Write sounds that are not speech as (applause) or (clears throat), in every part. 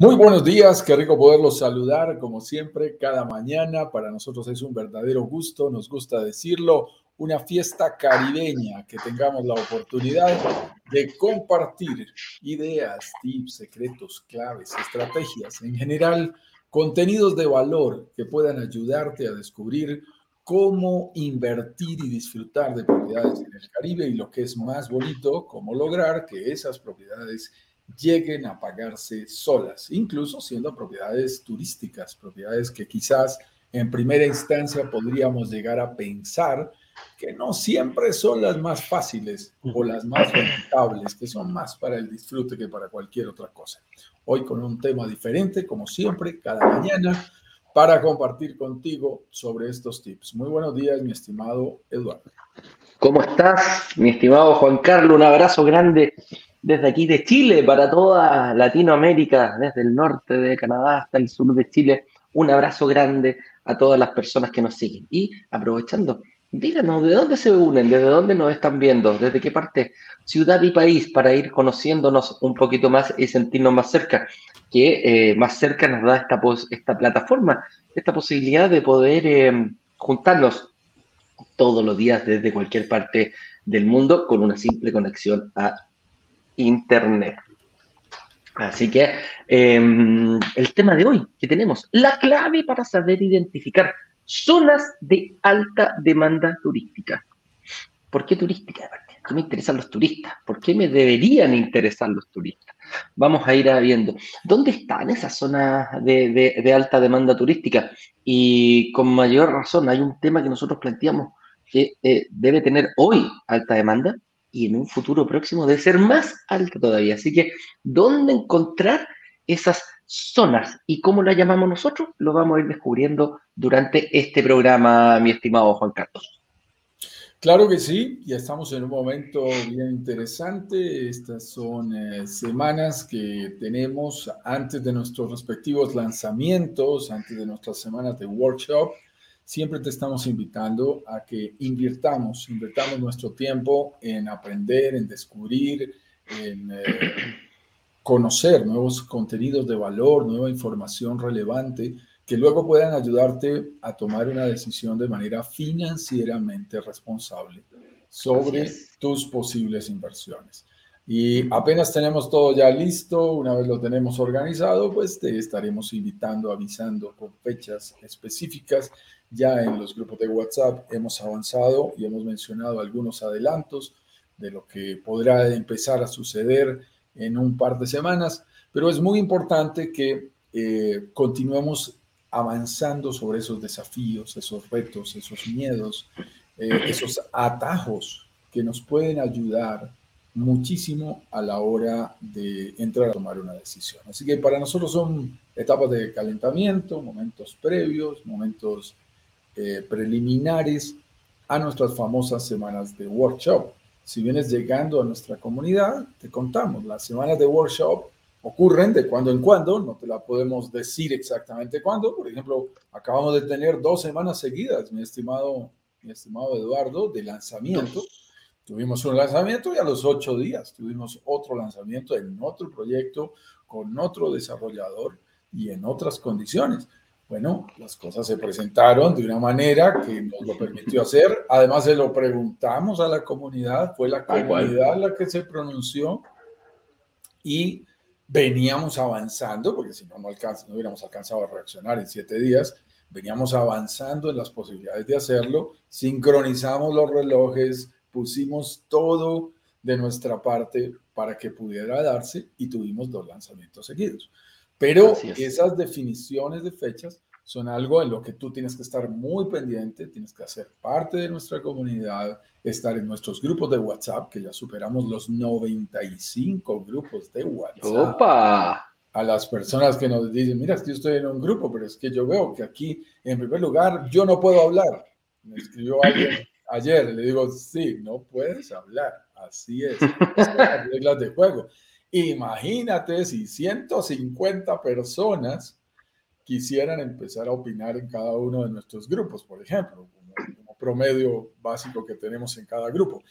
Muy buenos días, qué rico poderlos saludar como siempre cada mañana. Para nosotros es un verdadero gusto, nos gusta decirlo, una fiesta caribeña, que tengamos la oportunidad de compartir ideas, tips, secretos, claves, estrategias, en general, contenidos de valor que puedan ayudarte a descubrir cómo invertir y disfrutar de propiedades en el Caribe y lo que es más bonito, cómo lograr que esas propiedades lleguen a pagarse solas, incluso siendo propiedades turísticas, propiedades que quizás en primera instancia podríamos llegar a pensar que no siempre son las más fáciles o las más rentables, que son más para el disfrute que para cualquier otra cosa. Hoy con un tema diferente, como siempre, cada mañana, para compartir contigo sobre estos tips. Muy buenos días, mi estimado Eduardo. ¿Cómo estás, mi estimado Juan Carlos? Un abrazo grande desde aquí de Chile para toda Latinoamérica, desde el norte de Canadá hasta el sur de Chile. Un abrazo grande a todas las personas que nos siguen. Y aprovechando, díganos de dónde se unen, desde dónde nos están viendo, desde qué parte, ciudad y país, para ir conociéndonos un poquito más y sentirnos más cerca, que eh, más cerca nos da esta, esta plataforma, esta posibilidad de poder eh, juntarnos todos los días desde cualquier parte del mundo con una simple conexión a Internet. Así que em, el tema de hoy que tenemos, la clave para saber identificar zonas de alta demanda turística. ¿Por qué turística? ¿Por qué me interesan los turistas? ¿Por qué me deberían interesar los turistas? Vamos a ir viendo dónde están esas zonas de, alta demanda turística. Y con mayor razón, hay un tema que nosotros planteamos que eh, debe tener hoy alta demanda, y en un futuro próximo debe ser más alta todavía. Así que, ¿dónde encontrar esas zonas y cómo las llamamos nosotros? Lo vamos a ir descubriendo durante este programa, mi estimado Juan Carlos. Claro que sí, ya estamos en un momento bien interesante. Estas son eh, semanas que tenemos antes de nuestros respectivos lanzamientos, antes de nuestras semanas de workshop siempre te estamos invitando a que invirtamos, invirtamos nuestro tiempo en aprender, en descubrir, en eh, conocer nuevos contenidos de valor, nueva información relevante que luego puedan ayudarte a tomar una decisión de manera financieramente responsable sobre tus posibles inversiones. Y apenas tenemos todo ya listo, una vez lo tenemos organizado, pues te estaremos invitando, avisando con fechas específicas ya en los grupos de WhatsApp hemos avanzado y hemos mencionado algunos adelantos de lo que podrá empezar a suceder en un par de semanas, pero es muy importante que eh, continuemos avanzando sobre esos desafíos, esos retos, esos miedos, eh, esos atajos que nos pueden ayudar muchísimo a la hora de entrar a tomar una decisión. Así que para nosotros son etapas de calentamiento, momentos previos, momentos eh, preliminares a nuestras famosas semanas de workshop. Si vienes llegando a nuestra comunidad, te contamos, las semanas de workshop ocurren de cuando en cuando, no te la podemos decir exactamente cuándo. Por ejemplo, acabamos de tener dos semanas seguidas, mi estimado, mi estimado Eduardo, de lanzamiento. Tuvimos un lanzamiento y a los ocho días tuvimos otro lanzamiento en otro proyecto con otro desarrollador y en otras condiciones. Bueno, las cosas se presentaron de una manera que nos lo permitió hacer. Además, se lo preguntamos a la comunidad, fue la comunidad la que se pronunció y veníamos avanzando, porque si no, no, no hubiéramos alcanzado a reaccionar en siete días, veníamos avanzando en las posibilidades de hacerlo, sincronizamos los relojes, pusimos todo de nuestra parte para que pudiera darse y tuvimos dos lanzamientos seguidos. Pero esas definiciones de fechas son algo en lo que tú tienes que estar muy pendiente, tienes que hacer parte de nuestra comunidad, estar en nuestros grupos de WhatsApp, que ya superamos los 95 grupos de WhatsApp. ¡Opa! A las personas que nos dicen, mira, es que yo estoy en un grupo, pero es que yo veo que aquí, en primer lugar, yo no puedo hablar. Me escribió alguien (laughs) ayer, le digo, sí, no puedes hablar, así es, (laughs) las reglas de juego. Imagínate si 150 personas quisieran empezar a opinar en cada uno de nuestros grupos, por ejemplo, como, promedio básico que tenemos en cada grupo.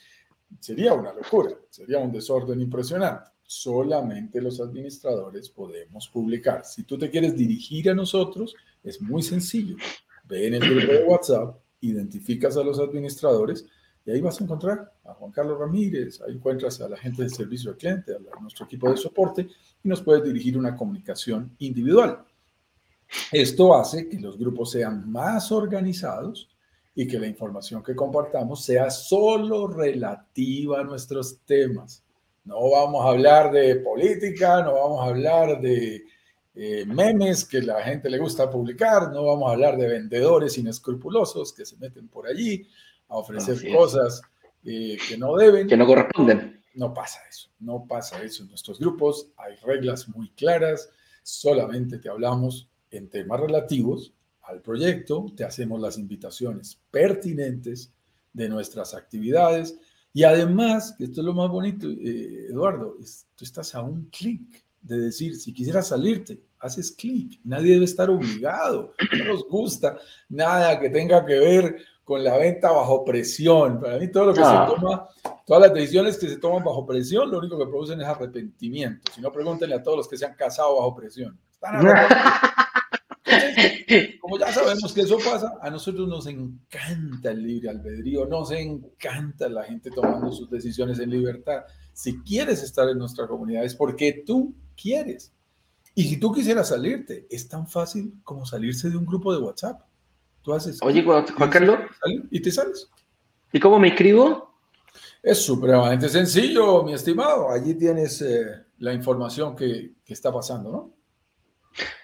Sería una locura, sería un desorden impresionante. Solamente los administradores podemos publicar. Si tú te quieres dirigir a nosotros, es muy sencillo. Ve en el grupo de WhatsApp, identificas a los administradores y ahí vas a encontrar a Juan Carlos Ramírez, ahí encuentras a la gente del servicio al cliente, a nuestro equipo de soporte y nos puedes dirigir una comunicación individual. Esto hace que los grupos sean más organizados y que la información que compartamos sea solo relativa a nuestros temas. No vamos a hablar de política, no vamos a hablar de eh, memes que la gente le gusta publicar, no vamos a hablar de vendedores inescrupulosos que se meten por allí a ofrecer cosas eh, que no deben. Que no corresponden. No pasa eso, no pasa eso en nuestros grupos, hay reglas muy claras, solamente te hablamos en temas relativos al proyecto, te hacemos las invitaciones pertinentes de nuestras actividades. Y además, esto es lo más bonito, eh, Eduardo, tú estás a un clic de decir, si quisieras salirte, haces clic, nadie debe estar obligado, no nos gusta nada que tenga que ver con la venta bajo presión. Para mí todo lo que se ah. toma, todas las decisiones que se toman bajo presión, lo único que producen es arrepentimiento. Si no, pregúntenle a todos los que se han casado bajo presión. Están (laughs) como ya sabemos que eso pasa, a nosotros nos encanta el libre albedrío, nos encanta la gente tomando sus decisiones en libertad. Si quieres estar en nuestra comunidad es porque tú quieres. Y si tú quisieras salirte, es tan fácil como salirse de un grupo de WhatsApp. Tú haces. Oye, Juan Carlos. Y te sales. ¿Y cómo me escribo? Es supremamente sencillo, mi estimado. Allí tienes eh, la información que, que está pasando, ¿no?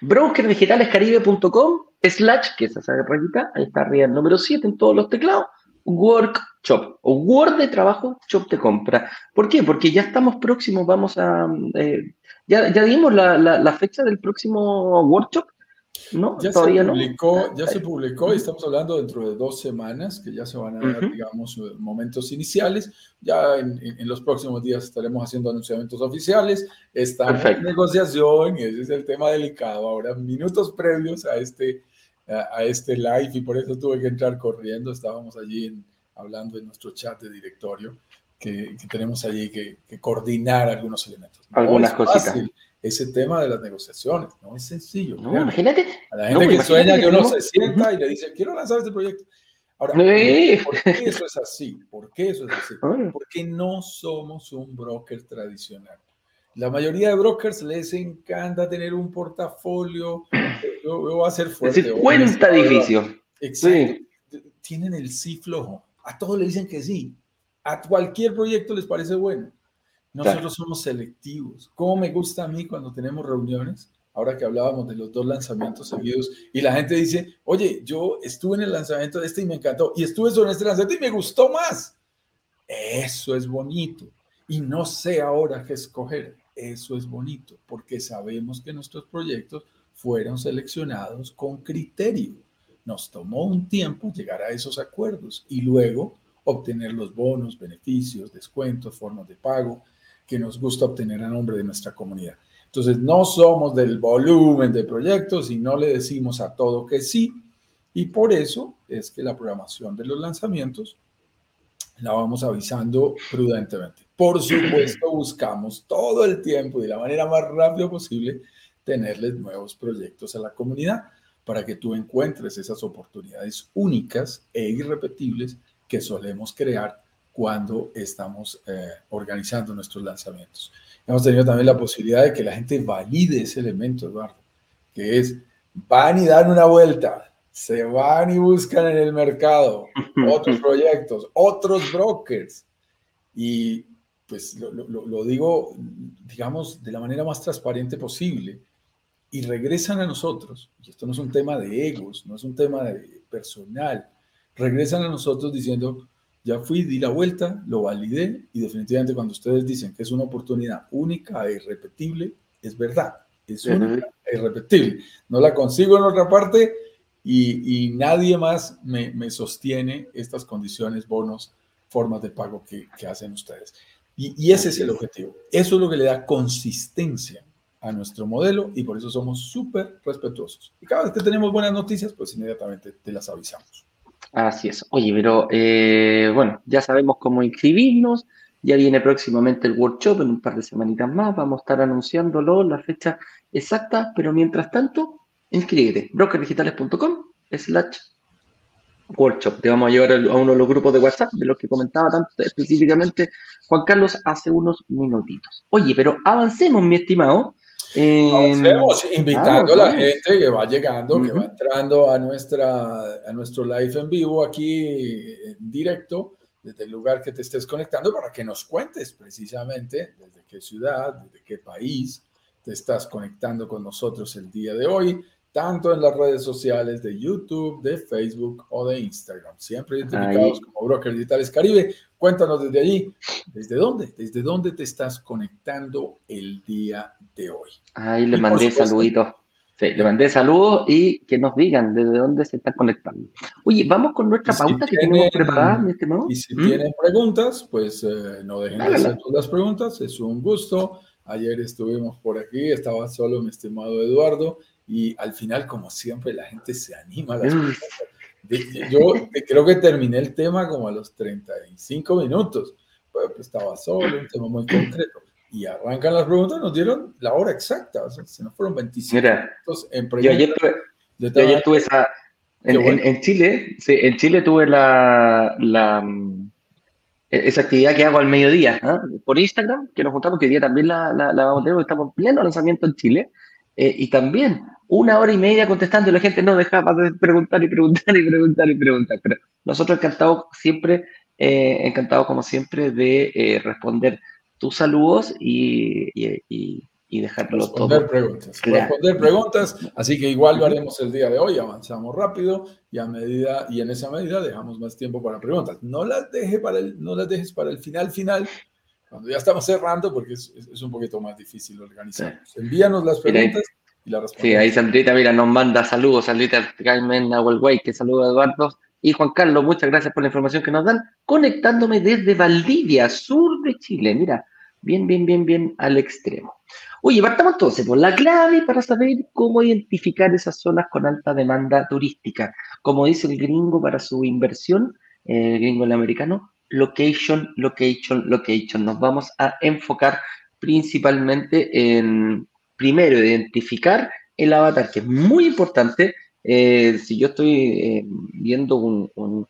brokerdigitalescaribe.com slash, que es esa rayita, ahí está arriba el número 7 en todos los teclados, workshop o Word de trabajo, shop de compra. ¿Por qué? Porque ya estamos próximos, vamos a... Eh, ya, ya dimos la, la, fecha del próximo workshop. ¿No? Ya Todavía se publicó, no. Ya se publicó y estamos hablando dentro de dos semanas, que ya se van a dar, digamos, momentos iniciales. Ya en, en, los próximos días estaremos haciendo anunciamientos oficiales. Estamos en negociación, y ese es el tema delicado. Ahora, minutos previos a este, a, este live, y por eso tuve que entrar corriendo. Estábamos allí hablando en nuestro chat de directorio, que, que tenemos allí que, que, coordinar algunos elementos. Algunas cositas ese tema de las negociaciones. No es sencillo. No, imagínate. A la gente que sueña que, uno se sienta y le dice, quiero lanzar este proyecto. Ahora, ¿por qué eso es así? ¿Por qué eso es así? Porque no somos un broker tradicional. La mayoría de brokers les encanta tener un portafolio. Yo, voy a hacer fuerte. Es decir, cuenta edificio. Exacto. Tienen el sí flojo. A todos le dicen que sí. A cualquier proyecto les parece bueno. Nosotros somos selectivos. ¿Cómo me gusta a mí cuando tenemos reuniones? Ahora que hablábamos de los dos lanzamientos seguidos y la gente dice, oye, yo estuve en el lanzamiento de este y me encantó y estuve sobre este lanzamiento y me gustó más. Eso es bonito. Y no sé ahora qué escoger. Eso es bonito porque sabemos que nuestros proyectos fueron seleccionados con criterio. Nos tomó un tiempo llegar a esos acuerdos y luego obtener los bonos, beneficios, descuentos, formas de pago que nos gusta obtener a nombre de nuestra comunidad. Entonces, no somos del volumen de proyectos y no le decimos a todo que sí. Y por eso es que la programación de los lanzamientos la vamos avisando prudentemente. Por supuesto, buscamos todo el tiempo y de la manera más rápida posible tenerles nuevos proyectos a la comunidad para que tú encuentres esas oportunidades únicas e irrepetibles que solemos crear cuando estamos eh, organizando nuestros lanzamientos. Hemos tenido también la posibilidad de que la gente valide ese elemento, Eduardo, que es, van y dan una vuelta, se van y buscan en el mercado (laughs) otros proyectos, otros brokers. Y pues lo, lo, digo, digamos, de la manera más transparente posible. Y regresan a nosotros, y esto no es un tema de egos, no es un tema de personal, regresan a nosotros diciendo, ya fui, di la vuelta, lo validé y definitivamente cuando ustedes dicen que es una oportunidad única e irrepetible, es verdad, es única e irrepetible. No la consigo en otra parte y, nadie más me, sostiene estas condiciones, bonos, formas de pago que, hacen ustedes. Y, ese es el objetivo. Eso es lo que le da consistencia a nuestro modelo y por eso somos súper respetuosos. Y cada vez que tenemos buenas noticias, pues inmediatamente te las avisamos. Así es. Oye, pero eh, bueno, ya sabemos cómo inscribirnos. Ya viene próximamente el workshop en un par de semanitas más. Vamos a estar anunciándolo, la fecha exacta, pero mientras tanto, inscríbete. brokerdigitales.com slash workshop. Te vamos a llevar a uno de los grupos de WhatsApp de los que comentaba tanto específicamente Juan Carlos hace unos minutitos. Oye, pero avancemos, mi estimado. Avancemos invitando a la gente que va llegando, que va entrando a, nuestra, a nuestro live en vivo aquí en directo desde el lugar que te estés conectando para que nos cuentes precisamente desde qué ciudad, desde qué país te estás conectando con nosotros el día de hoy tanto en las redes sociales de YouTube, de Facebook o de Instagram, siempre identificados como Broker Digitales Caribe. Cuéntanos desde allí, ¿desde dónde? ¿Desde dónde te estás conectando el día de hoy? Ahí le mandé saluditos. Sí, le mandé saludos y que nos digan desde dónde se están conectando. Oye, vamos con nuestra pauta que tenemos preparada, mi estimado. Y si ¿Mm? tienen preguntas, pues eh, no dejen de hacer todas las preguntas, es un gusto. Ayer estuvimos por aquí, estaba solo mi estimado Eduardo y al final, como siempre, la gente se anima. A las mm. yo creo que terminé el tema como a los 35 minutos. Pues, estaba solo, un tema muy concreto. Y arrancan las preguntas, nos dieron la hora exacta. O sea, se nos fueron 25 minutos en preguntas. Yo ayer tuve, esa. En, Chile, sí, en Chile tuve la, la, esa actividad que hago al mediodía ¿ah? por Instagram, que nos juntamos, que hoy día también la, la, la vamos a tener, porque estamos en pleno lanzamiento en Chile. Eh, y también una hora y media contestando y la gente no dejaba de preguntar y preguntar y preguntar y preguntar. Pero nosotros encantados siempre, eh, encantados como siempre de eh, responder tus saludos y, y, y dejarlo responder Preguntas, Responder preguntas, así que igual lo haremos el día de hoy, avanzamos rápido y a medida y en esa medida dejamos más tiempo para preguntas. No las, deje para el, no las dejes para el final final, cuando ya estamos cerrando, porque es, es un poquito más difícil organizar. Envíanos las preguntas. Sí, ahí Sandrita, mira, nos manda saludos, Sandrita Carmen Nahuelguay, que saluda a Eduardo. Y Juan Carlos, muchas gracias por la información que nos dan, conectándome desde Valdivia, sur de Chile. Mira, bien, bien, bien, bien al extremo. Oye, partamos entonces por la clave para saber cómo identificar esas zonas con alta demanda turística. Como dice el gringo para su inversión, el gringo el americano, location, location, location. Nos vamos a enfocar principalmente en primero, identificar el avatar, que es muy importante. Eh, si yo estoy eh, viendo un,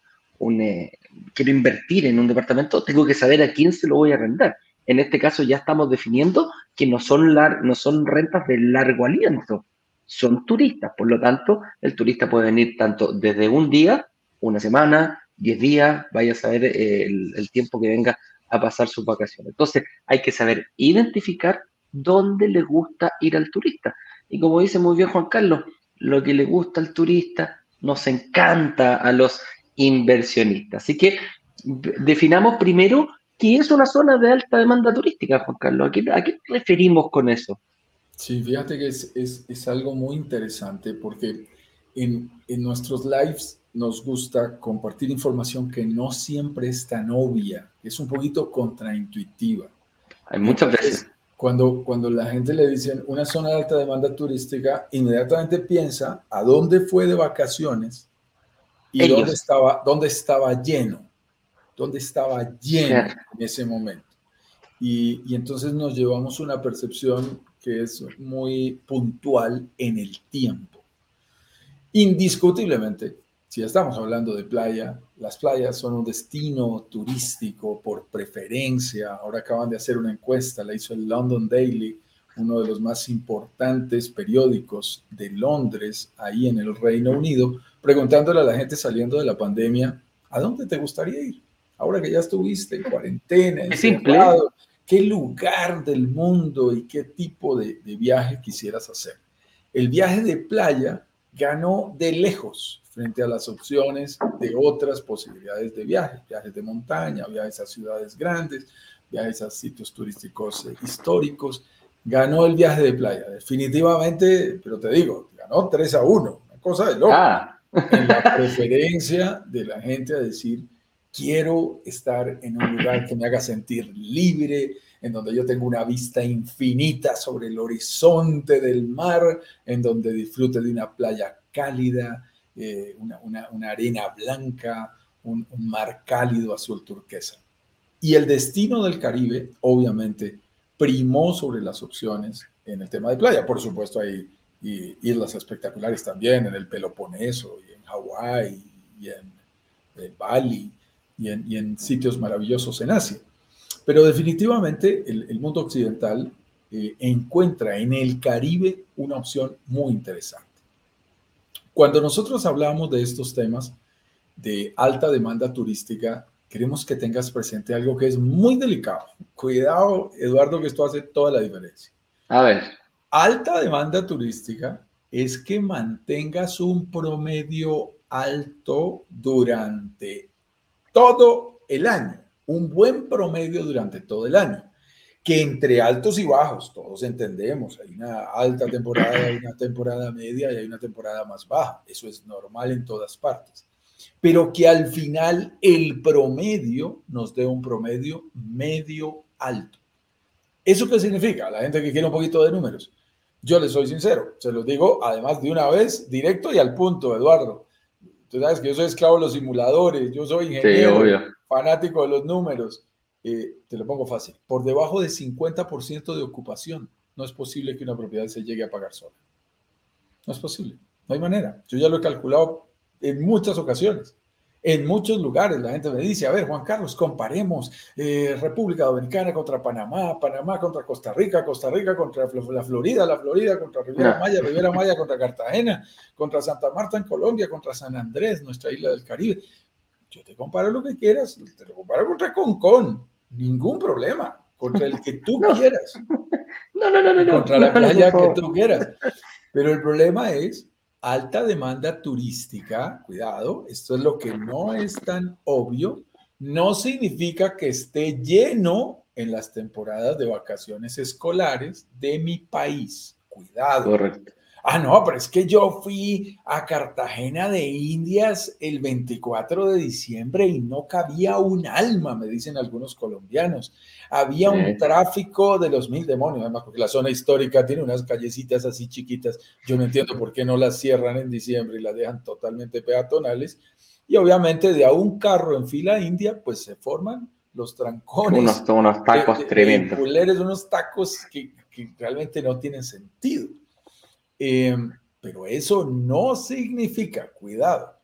eh, quiero invertir en un departamento, tengo que saber a quién se lo voy a arrendar. En este caso ya estamos definiendo que no son, no son rentas de largo aliento, son turistas. Por lo tanto, el turista puede venir tanto desde un día, una semana, diez días, vaya a saber el, el tiempo que venga a pasar sus vacaciones. Entonces, hay que saber identificar dónde le gusta ir al turista. Y como dice muy bien Juan Carlos, lo que le gusta al turista nos encanta a los inversionistas. Así que definamos primero qué es una zona de alta demanda turística, Juan Carlos. ¿A qué, a qué referimos con eso? Sí, fíjate que es, es, es algo muy interesante porque en, en, nuestros lives nos gusta compartir información que no siempre es tan obvia, es un poquito contraintuitiva. Hay muchas veces. Cuando, cuando la gente le dicen una zona de alta demanda turística, inmediatamente piensa a dónde fue de vacaciones y dónde estaba, dónde estaba lleno, dónde estaba lleno en ese momento. Y, y entonces nos llevamos una percepción que es muy puntual en el tiempo. Indiscutiblemente, si estamos hablando de playa, las playas son un destino turístico por preferencia. Ahora acaban de hacer una encuesta, la hizo el London Daily, uno de los más importantes periódicos de Londres, ahí en el Reino Unido, preguntándole a la gente saliendo de la pandemia, ¿a dónde te gustaría ir? Ahora que ya estuviste en cuarentena, encerrado, ¿qué lugar del mundo y qué tipo de, de viaje quisieras hacer? El viaje de playa ganó de lejos frente a las opciones de otras posibilidades de viaje, viajes de montaña, viajes a ciudades grandes, viajes a sitios turísticos eh, históricos. Ganó el viaje de playa, definitivamente, pero te digo, ganó 3 a 1, una cosa de loco. Ah, en la preferencia de la gente a decir, quiero estar en un lugar que me haga sentir libre, en donde yo tengo una vista infinita sobre el horizonte del mar, en donde disfrute de una playa cálida, eh, una, arena blanca, un, mar cálido azul turquesa. Y el destino del Caribe, obviamente, primó sobre las opciones en el tema de playa. Por supuesto, hay islas espectaculares también en el Peloponeso en Hawái en, Bali y en sitios maravillosos en Asia. Pero definitivamente el, mundo occidental eh, encuentra en el Caribe una opción muy interesante. Cuando nosotros hablamos de estos temas de alta demanda turística, queremos que tengas presente algo que es muy delicado. Cuidado, Eduardo, que esto hace toda la diferencia. A ver. Alta demanda turística es que mantengas un promedio alto durante todo el año un buen promedio durante todo el año, que entre altos y bajos, todos entendemos, hay una alta temporada, hay una temporada media y hay una temporada más baja, eso es normal en todas partes, pero que al final el promedio nos dé un promedio medio alto. ¿Eso qué significa? La gente que quiere un poquito de números. Yo les soy sincero, se los digo además de una vez, directo y al punto, Eduardo. Tú sabes que yo soy esclavo de los simuladores, yo soy ingeniero. Sí, fanático de los números, eh, te lo pongo fácil, por debajo de 50% de ocupación, no es posible que una propiedad se llegue a pagar sola. No es posible, no hay manera. Yo ya lo he calculado en muchas ocasiones. En muchos lugares la gente me dice, a ver, Juan Carlos, comparemos eh, República Dominicana contra Panamá, Panamá contra Costa Rica, Costa Rica contra la Florida, la Florida contra Riviera Maya, Riviera Maya contra Cartagena, contra Santa Marta en Colombia, contra San Andrés, nuestra isla del Caribe. Yo te comparo lo que quieras, te lo comparo contra Concón, ningún problema, contra el que tú (laughs) quieras. (laughs) No, no, no, no. Contra la playa que tú quieras. Pero el problema es alta demanda turística, cuidado, esto es lo que no es tan obvio, no significa que esté lleno en las temporadas de vacaciones escolares de mi país. Cuidado. Correcto. Ah, no, pero es que yo fui a Cartagena de Indias el 24 de diciembre y no cabía un alma, me dicen algunos colombianos. Había un tráfico de los mil demonios, además porque la zona histórica tiene unas callecitas así chiquitas. Yo no entiendo por qué no las cierran en diciembre y las dejan totalmente peatonales. Y obviamente de a un carro en fila india, pues se forman los trancones. Unos, unos tacos tremendos. unos tacos que, que realmente no tienen sentido. Em, pero eso no significa, cuidado,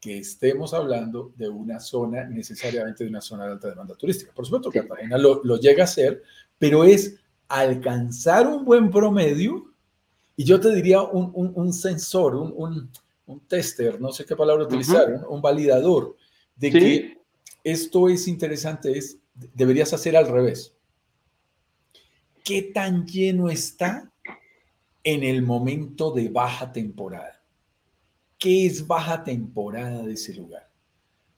que estemos hablando de una zona, necesariamente de una zona de alta demanda turística. Por supuesto, que Cartagena lo, llega a ser, pero es alcanzar un buen promedio, y yo te diría un, sensor, un, tester, no sé qué palabra utilizar, un, validador, de que esto es interesante, es, deberías hacer al revés. ¿Qué tan lleno está en el momento de baja temporada. ¿Qué es baja temporada de ese lugar?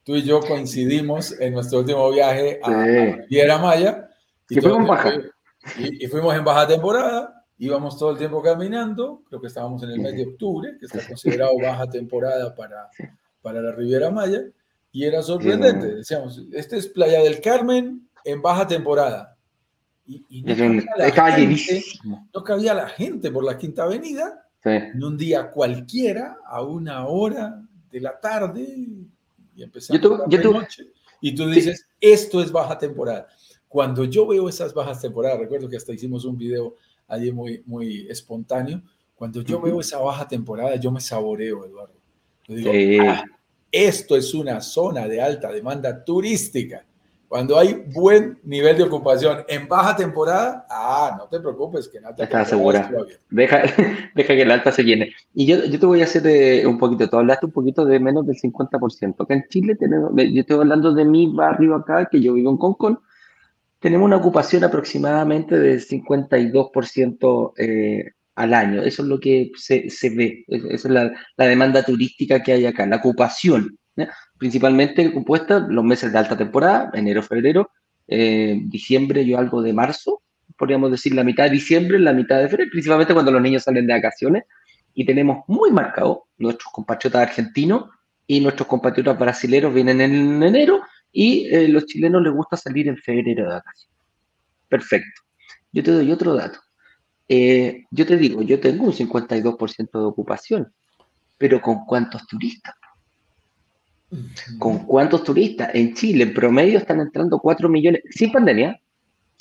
Tú y yo coincidimos en nuestro último viaje a, Riviera Maya. Y, fuimos baja. Y, fuimos en baja temporada, íbamos todo el tiempo caminando, creo que estábamos en el mes de octubre, que está considerado baja temporada para, para la Riviera Maya, y era sorprendente. Decíamos, este es Playa del Carmen en baja temporada. Y, no, cabía la gente, por la Quinta Avenida, en un día cualquiera, a una hora de la tarde, y empezamos la noche, y tú dices, esto es baja temporada. Cuando yo veo esas bajas temporadas, recuerdo que hasta hicimos un video allí muy, muy espontáneo, cuando yo veo esa baja temporada, yo me saboreo, Eduardo. digo, ah, esto es una zona de alta demanda turística cuando hay buen nivel de ocupación en baja temporada, ah, no te preocupes, que nada. Está segura. Deja, (laughs) deja que el alta se llene. Y yo, yo te voy a hacer de, un poquito, tú hablaste un poquito de menos del 50%. Acá en Chile tenemos, yo estoy hablando de mi barrio acá, que yo vivo en Concon, tenemos una ocupación aproximadamente del 52% eh, al año. Eso es lo que se, se ve, esa es la, la demanda turística que hay acá, la ocupación principalmente compuesta los meses de alta temporada, enero, febrero, eh, diciembre, yo algo de marzo, podríamos decir la mitad de diciembre, la mitad de febrero, principalmente cuando los niños salen de vacaciones, y tenemos muy marcado nuestros compatriotas argentinos y nuestros compatriotas brasileños vienen en enero y eh, los chilenos les gusta salir en febrero de vacaciones. Perfecto. Yo te doy otro dato. Eh, yo te digo, yo tengo un 52% de ocupación, pero ¿con cuántos turistas? ¿Con cuántos turistas? En Chile, en promedio, están entrando 4 millones, sin pandemia,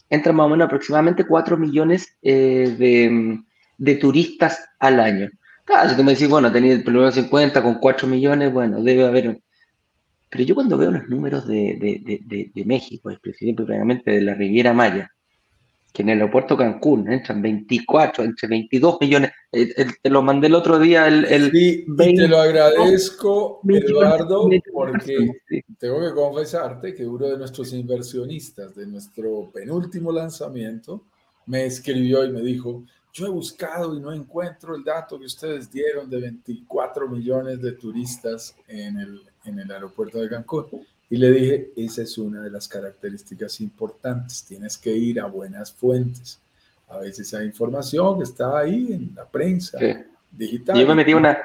entran más o menos aproximadamente 4 millones eh, de, de, turistas al año. Claro, si tú me decís, bueno, tenía el primero 50 con 4 millones, bueno, debe haber. Pero yo cuando veo los números de, de, de, México, específicamente de la Riviera Maya, que en el aeropuerto Cancún entran 24, entre 22 millones. Eh, eh, te lo mandé el otro día. El, el sí, te lo agradezco, Eduardo, porque tengo que confesarte que uno de nuestros inversionistas de nuestro penúltimo lanzamiento me escribió y me dijo, yo he buscado y no encuentro el dato que ustedes dieron de 24 millones de turistas en el, en el aeropuerto de Cancún. Y le dije, esa es una de las características importantes, tienes que ir a buenas fuentes. A veces hay información que está ahí en la prensa digital. Yo me metí una...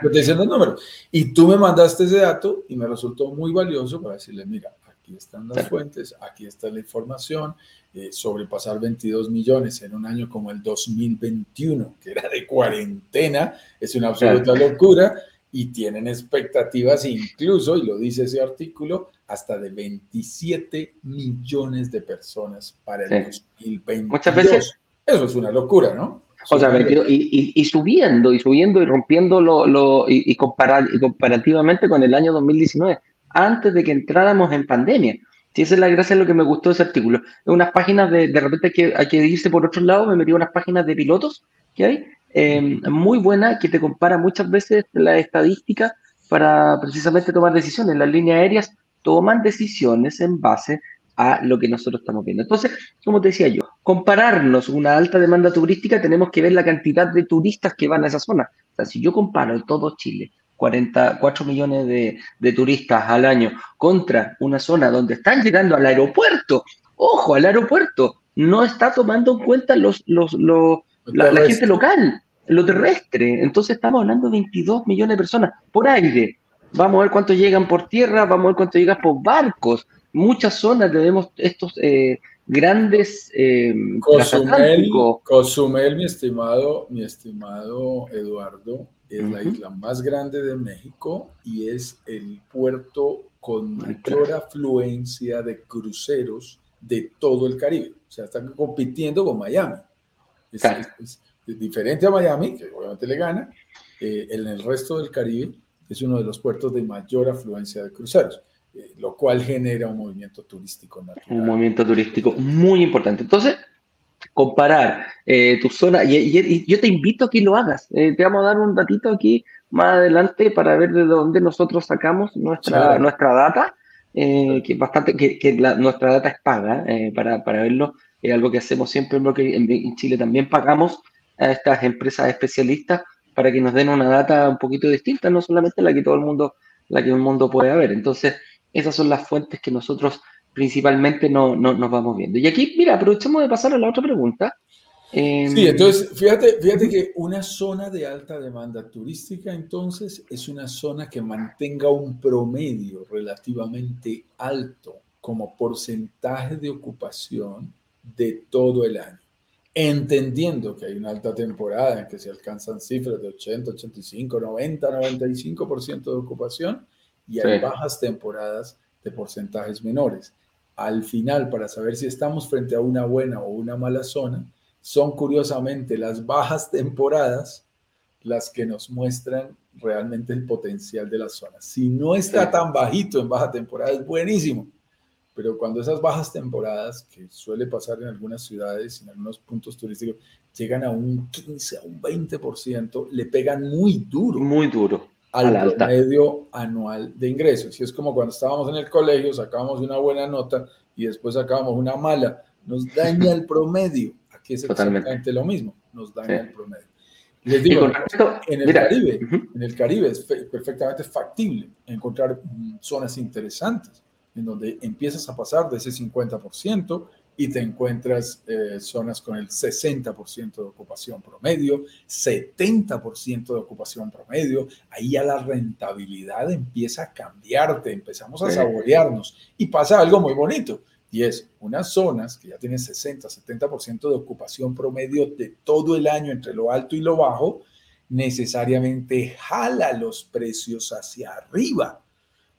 Y tú me mandaste ese dato y me resultó muy valioso para decirle, mira, aquí están las fuentes, aquí está la información, eh, sobrepasar 22 millones en un año como el 2021, que era de cuarentena, es una absoluta locura y tienen expectativas incluso, y lo dice ese artículo, hasta de 27 millones de personas para el 2022. Muchas veces. Eso es una locura, ¿no? O sea, y, y, subiendo, y subiendo, y rompiendo lo, lo y, comparativamente con el año 2019, antes de que entráramos en pandemia. Si esa es la gracia de lo que me gustó de ese artículo. Es unas páginas de, de repente que hay que irse por otro lado, me metí unas páginas de pilotos que hay, Em, muy buena que te compara muchas veces la estadística para precisamente tomar decisiones. Las líneas aéreas toman decisiones en base a lo que nosotros estamos viendo. Entonces, como te decía yo, compararnos una alta demanda turística, tenemos que ver la cantidad de turistas que van a esa zona. O sea, si yo comparo todo Chile, 44 millones de, de turistas al año, contra una zona donde están llegando al aeropuerto, ojo, al aeropuerto, no está tomando en cuenta los, los, los la, gente local, lo terrestre. Entonces estamos hablando de 22 millones de personas por aire. Vamos a ver cuántos llegan por tierra, vamos a ver cuántos llegan por barcos. Muchas zonas tenemos estos eh, grandes eh, Cozumel, Cozumel, mi estimado, mi estimado Eduardo, es la isla más grande de México y es el puerto con mayor afluencia de cruceros de todo el Caribe. O sea, están compitiendo con Miami. Es, diferente a Miami, que obviamente le gana, eh, en el resto del Caribe es uno de los puertos de mayor afluencia de cruceros, eh, lo cual genera un movimiento turístico natural. Un movimiento turístico muy importante. Entonces, comparar eh, tu zona, y, yo te invito a que lo hagas. te vamos a dar un datito aquí más adelante para ver de dónde nosotros sacamos nuestra, nuestra data, que bastante, que, nuestra data es paga para, para verlo es algo que hacemos siempre en, en Chile también pagamos a estas empresas especialistas para que nos den una data un poquito distinta, no solamente la que todo el mundo, la que el mundo puede ver. Entonces, esas son las fuentes que nosotros principalmente no, nos vamos viendo. Y aquí, mira, aprovechemos de pasar a la otra pregunta. Em, sí, entonces, fíjate, fíjate que una zona de alta demanda turística, entonces, es una zona que mantenga un promedio relativamente alto como porcentaje de ocupación de todo el año, entendiendo que hay una alta temporada en que se alcanzan cifras de 80, 85, 90, 95% de ocupación y hay bajas temporadas de porcentajes menores. Al final, para saber si estamos frente a una buena o una mala zona, son curiosamente las bajas temporadas las que nos muestran realmente el potencial de la zona. Si no está tan bajito en baja temporada, es buenísimo pero cuando esas bajas temporadas, que suele pasar en algunas ciudades, en algunos puntos turísticos, llegan a un 15, a un 20%, le pegan muy duro. Muy duro. Al promedio anual de ingresos. Y es como cuando estábamos en el colegio, sacábamos una buena nota y después sacábamos una mala. Nos daña el promedio. Aquí es exactamente lo mismo. Nos daña el promedio. Les digo, en el Caribe, en el Caribe es perfectamente factible encontrar zonas interesantes en donde empiezas a pasar de ese 50% y te encuentras eh, zonas con el 60% de ocupación promedio, 70% de ocupación promedio. Ahí ya la rentabilidad empieza a cambiarte, empezamos a saborearnos y pasa algo muy bonito. Y es unas zonas que ya tienen 60, 70% de ocupación promedio de todo el año entre lo alto y lo bajo, necesariamente jala los precios hacia arriba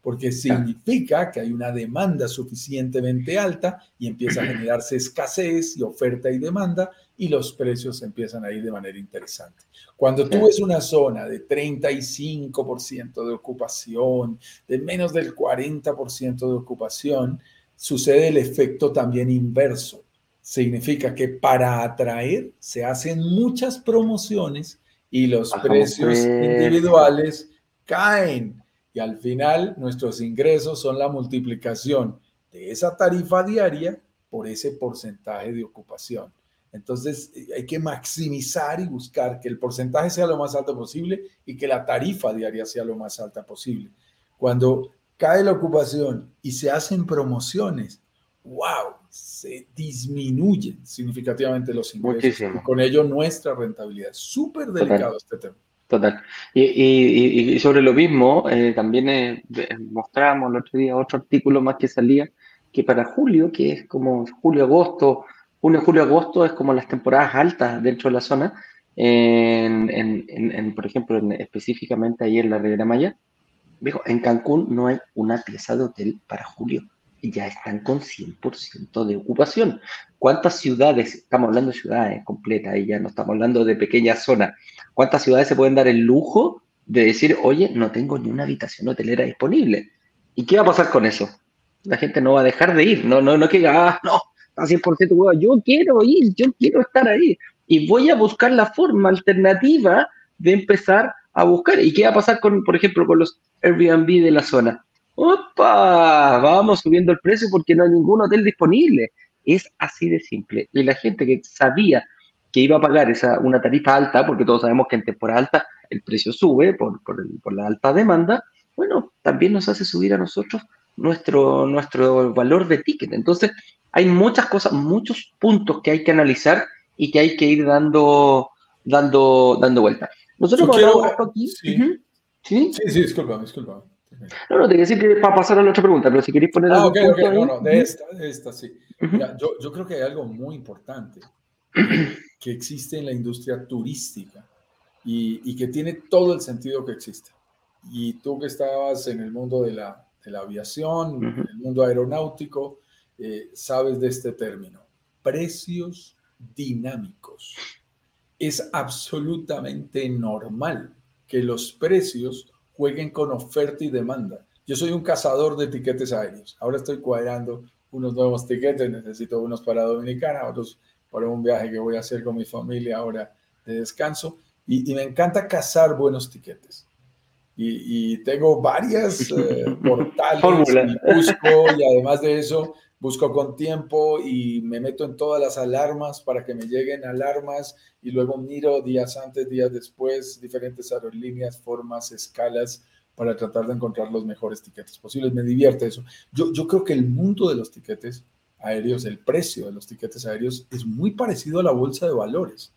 porque significa que hay una demanda suficientemente alta y empieza a (clears throat) generarse escasez y oferta y demanda y los precios empiezan a ir de manera interesante. Cuando tú ves una zona de 35% de ocupación, de menos del 40% de ocupación, sucede el efecto también inverso. Significa que para atraer se hacen muchas promociones y los precios individuales caen y al final nuestros ingresos son la multiplicación de esa tarifa diaria por ese porcentaje de ocupación. Entonces eh, hay que maximizar y buscar que el porcentaje sea lo más alto posible y que la tarifa diaria sea lo más alta posible. Cuando cae la ocupación y se hacen promociones, wow, se disminuyen significativamente los ingresos. Y con ello nuestra rentabilidad. Súper delicado este tema. Total. Y, sobre lo mismo, eh, también eh, mostramos el otro día otro artículo más que salía, que para julio, que es como julio-agosto, junio, julio-agosto es como las temporadas altas dentro de la zona, en, por ejemplo, específicamente ahí en la Riviera Maya, dijo, en Cancún no hay una pieza de hotel para julio ya están con 100% de ocupación. ¿Cuántas ciudades, estamos hablando de ciudades completas y ya no estamos hablando de pequeñas zonas, cuántas ciudades se pueden dar el lujo de decir, oye, no tengo ni una habitación hotelera disponible? ¿Y qué va a pasar con eso? La gente no va a dejar de ir, no, no, no que diga, ah, no, a 100% yo quiero ir, yo quiero estar ahí. Y voy a buscar la forma alternativa de empezar a buscar. ¿Y qué va a pasar con, por ejemplo, con los Airbnb de la zona? ¡Opa! Vamos subiendo el precio porque no hay ningún hotel disponible. Es así de simple. Y la gente que sabía que iba a pagar esa, una tarifa alta, porque todos sabemos que en temporada alta el precio sube por, por, por, la alta demanda, bueno, también nos hace subir a nosotros nuestro, nuestro valor de ticket. Entonces, hay muchas cosas, muchos puntos que hay que analizar y que hay que ir dando, dando, dando vuelta. Nosotros quiero... aquí. Sí. ¿Sí? sí, sí, disculpa, disculpa. No, no, te decir que para pasar a la otra pregunta, pero si queréis poner Ah, ok, ok, no, no, de esta, de esta, sí. yo, yo creo que hay algo muy importante que existe en la industria turística y, y, que tiene todo el sentido que existe. Y tú que estabas en el mundo de la, de la aviación, en el mundo aeronáutico, eh, sabes de este término. Precios dinámicos. Es absolutamente normal que los precios jueguen con oferta y demanda. Yo soy un cazador de tiquetes aéreos. Ahora estoy cuadrando unos nuevos tiquetes, necesito unos para Dominicana, otros para un viaje que voy a hacer con mi familia ahora de descanso. Y, me encanta cazar buenos tiquetes. Y, tengo varias eh, (laughs) portales y busco y además de eso busco con tiempo y me meto en todas las alarmas para que me lleguen alarmas y luego miro días antes, días después, diferentes aerolíneas, formas, escalas para tratar de encontrar los mejores tiquetes posibles. Me divierte eso. Yo, yo creo que el mundo de los tiquetes aéreos, el precio de los tiquetes aéreos es muy parecido a la bolsa de valores.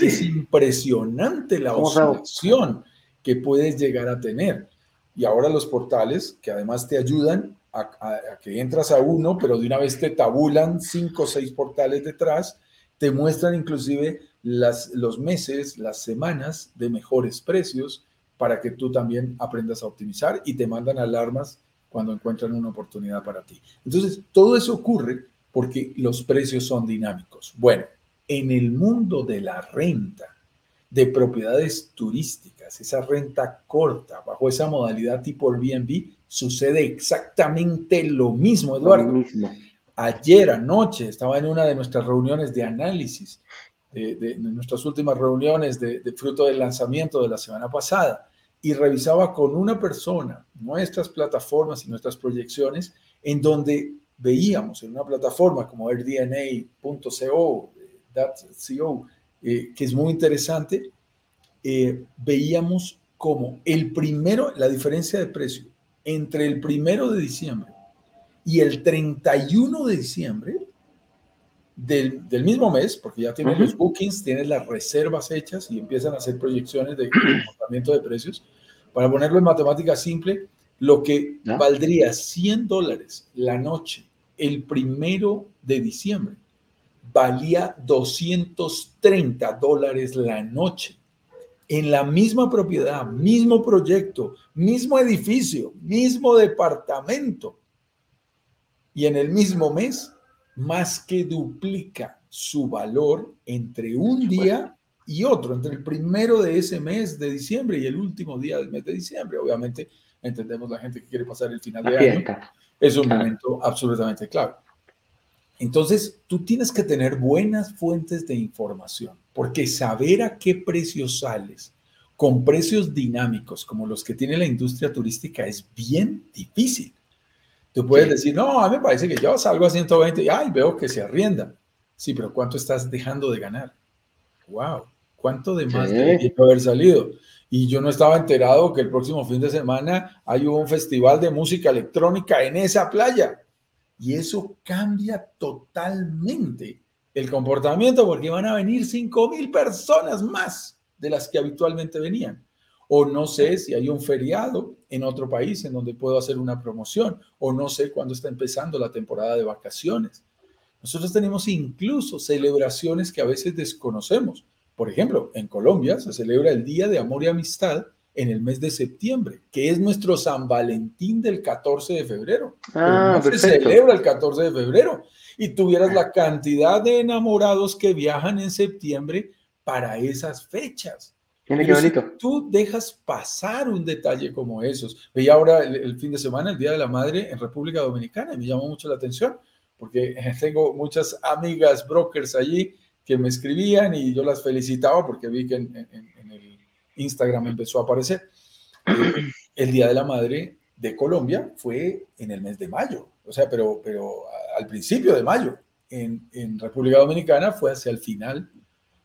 Es impresionante la oscilación que puedes llegar a tener. Y ahora los portales que además te ayudan a, que entras a uno, pero de una vez te tabulan cinco o seis portales detrás, te muestran inclusive las, los meses, las semanas de mejores precios para que tú también aprendas a optimizar y te mandan alarmas cuando encuentran una oportunidad para ti. Entonces, todo eso ocurre porque los precios son dinámicos. Bueno, en el mundo de la renta, de propiedades turísticas, esa renta corta, bajo esa modalidad tipo Airbnb, sucede exactamente lo mismo, Eduardo. Ayer anoche estaba en una de nuestras reuniones de análisis, de, nuestras últimas reuniones de, de, fruto del lanzamiento de la semana pasada, y revisaba con una persona nuestras plataformas y nuestras proyecciones, en donde veíamos en una plataforma como airdna.co, .co eh, que es muy interesante, eh, veíamos como el primero, la diferencia de precio entre el primero de diciembre y el 31 de diciembre del, mismo mes, porque ya tienes los bookings, tienes las reservas hechas y empiezan a hacer proyecciones de (clears throat) comportamiento de precios. Para ponerlo en matemática simple, lo que valdría 100 dólares la noche el primero de diciembre, valía 230 dólares la noche. En la misma propiedad, mismo proyecto, mismo edificio, mismo departamento. Y en el mismo mes, más que duplica su valor entre un día y otro, entre el primero de ese mes de diciembre y el último día del mes de diciembre. Obviamente, entendemos la gente que quiere pasar el final de año. Es un momento absolutamente clave. Entonces, tú tienes que tener buenas fuentes de información, porque saber a qué precio sales con precios dinámicos como los que tiene la industria turística es bien difícil. Tú puedes decir, no, a mí me parece que yo salgo a 120 y ay, veo que se arrienda. Sí, pero ¿cuánto estás dejando de ganar? ¡Wow! ¿Cuánto de más debería haber salido? Y yo no estaba enterado que el próximo fin de semana hay un festival de música electrónica en esa playa. Y eso cambia totalmente el comportamiento porque van a venir 5 mil personas más de las que habitualmente venían. O no sé si hay un feriado en otro país en donde puedo hacer una promoción. O no sé cuándo está empezando la temporada de vacaciones. Nosotros tenemos incluso celebraciones que a veces desconocemos. Por ejemplo, en Colombia se celebra el Día de Amor y Amistad en el mes de septiembre, que es nuestro San Valentín del 14 de febrero. Ah, se celebra el 14 de febrero. Y tuvieras la cantidad de enamorados que viajan en septiembre para esas fechas. Tiene que bonito. tú dejas pasar un detalle como esos. Veía ahora el, fin de semana, el Día de la Madre en República Dominicana, y me llamó mucho la atención, porque (laughs) tengo muchas amigas brokers allí que me escribían y yo las felicitaba porque vi que en, Instagram empezó a aparecer. Eh, el Día de la Madre de Colombia fue en el mes de mayo, o sea, pero, pero al principio de mayo. En, República Dominicana fue hacia el final,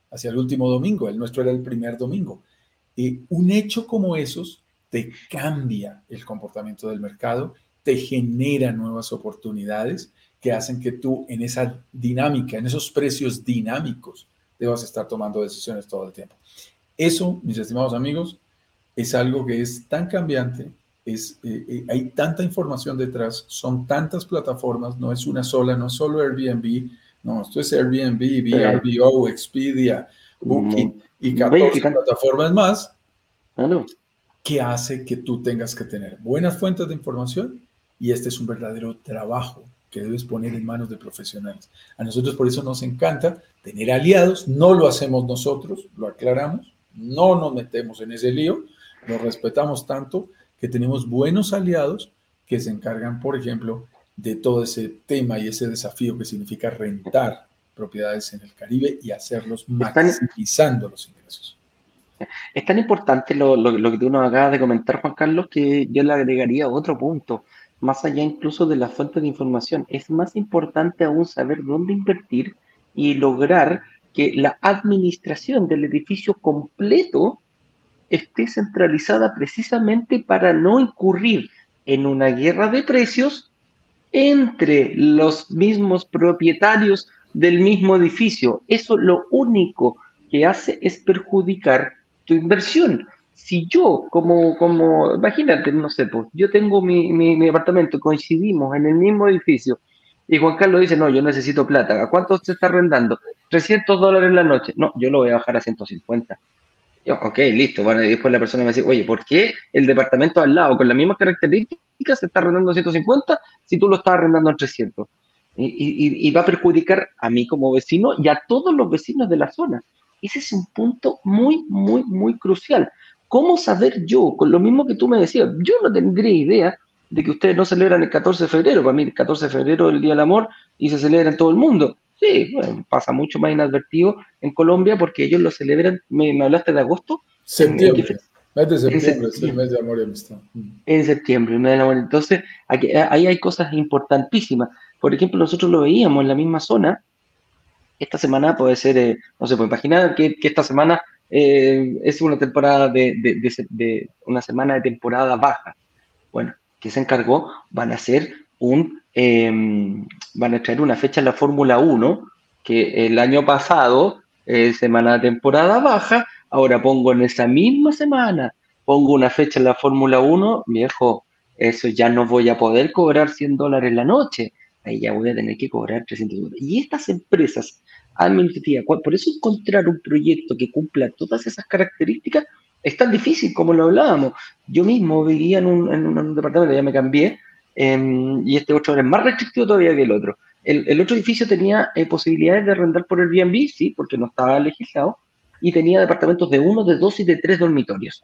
hacia el último domingo, el nuestro era el primer domingo. y un hecho como esos te cambia el comportamiento del mercado, te genera nuevas oportunidades que hacen que tú en esa dinámica, en esos precios dinámicos, debas estar tomando decisiones todo el tiempo. Eso, mis estimados amigos, es algo que es tan cambiante, es, eh, eh, hay tanta información detrás, son tantas plataformas, no es una sola, no es solo Airbnb, no, esto es Airbnb, VRBO, Expedia, Booking y 14 plataformas más, que hace que tú tengas que tener buenas fuentes de información y este es un verdadero trabajo que debes poner en manos de profesionales. A nosotros por eso nos encanta tener aliados, no lo hacemos nosotros, lo aclaramos, no nos metemos en ese lío, lo respetamos tanto que tenemos buenos aliados que se encargan, por ejemplo, de todo ese tema y ese desafío que significa rentar propiedades en el Caribe y hacerlos maximizando los ingresos. Es tan importante lo, lo que tú nos acabas de comentar, Juan Carlos, que yo le agregaría otro punto más allá incluso de la fuente de información. Es más importante aún saber dónde invertir y lograr que la administración del edificio completo esté centralizada precisamente para no incurrir en una guerra de precios entre los mismos propietarios del mismo edificio. Eso lo único que hace es perjudicar tu inversión si yo, como, como, imagínate, no sé, pues, yo tengo mi, mi, apartamento, coincidimos en el mismo edificio, y Juan Carlos dice, no, yo necesito plata, ¿a cuánto se está arrendando? 300 dólares la noche. No, yo lo voy a bajar a 150. Yo, ok, listo. Bueno, y después la persona me dice, oye, ¿por qué el departamento al lado, con las mismas características, se está arrendando a 150 si tú lo estás arrendando a 300? Y, y, va a perjudicar a mí como vecino y a todos los vecinos de la zona. Ese es un punto muy, muy, muy crucial. ¿Cómo saber yo, con lo mismo que tú me decías, yo no tendría idea de que ustedes no celebran el 14 de febrero, para mí el 14 de febrero es el Día del Amor y se celebra en todo el mundo. Sí, bueno, pasa mucho más inadvertido en Colombia porque ellos lo celebran, me, hablaste de agosto. Septiembre. Mes de septiembre, el mes de amor y amistad. Mm. En septiembre, mes de amor. Entonces, aquí, ahí hay cosas importantísimas. Por ejemplo, nosotros lo veíamos en la misma zona. Esta semana puede ser, eh, no se puede imaginar que, que esta semana eh, es una temporada de, una semana de temporada baja. Bueno, ¿qué se encargó? Van a hacer un, em, van a traer una fecha en la Fórmula 1 que el año pasado, eh, semana de temporada baja, ahora pongo en esa misma semana, pongo una fecha en la Fórmula 1, viejo, eso ya no voy a poder cobrar 100 dólares la noche, ahí ya voy a tener que cobrar 300 dólares. Y estas empresas administrativas, por eso encontrar un proyecto que cumpla todas esas características es tan difícil como lo hablábamos. Yo mismo vivía en un, en un departamento, ya me cambié, em, y este otro era más restrictivo todavía que el otro. El, otro edificio tenía eh, posibilidades de arrendar por el Airbnb, sí, porque no estaba legislado, y tenía departamentos de uno, de dos y de tres dormitorios.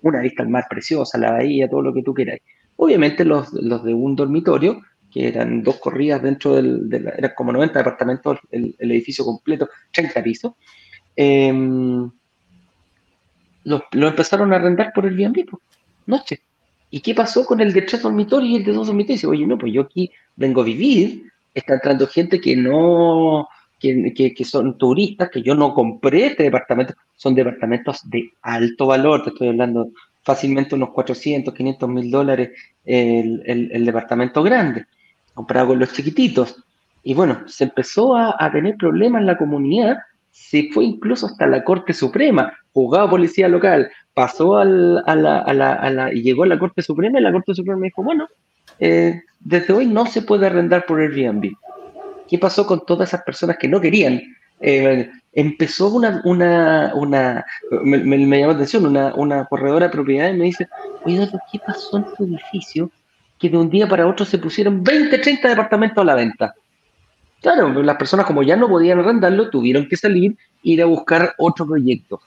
Una vista al mar preciosa, la bahía, todo lo que tú queráis. Obviamente los, los de un dormitorio, que eran dos corridas dentro del, de eran como 90 departamentos, el, edificio completo, 30 pisos, em, lo, empezaron a arrendar por el Airbnb, noche. ¿Y qué pasó con el de tres dormitorios y el de dos dormitorios? Oye, no, pues yo aquí vengo a vivir, está entrando gente que no, que, que, son turistas, que yo no compré este departamento, son departamentos de alto valor, te estoy hablando fácilmente unos 400, 500 mil dólares el, el, departamento grande, comparado con los chiquititos. Y bueno, se empezó a, a, tener problemas en la comunidad, se fue incluso hasta la Corte Suprema, juzgado policía local, pasó al, a, la, a, la, a la, y llegó a la Corte Suprema y la Corte Suprema me dijo, bueno, eh, desde hoy no se puede arrendar por Airbnb. ¿Qué pasó con todas esas personas que no querían? Eh, empezó una, una, una me, me, llamó la atención, una, una corredora de propiedades me dice, oye, ¿qué pasó en tu edificio? Que de un día para otro se pusieron 20, 30 departamentos a la venta. Claro, las personas como ya no podían arrendarlo, tuvieron que salir ir a buscar otro proyecto.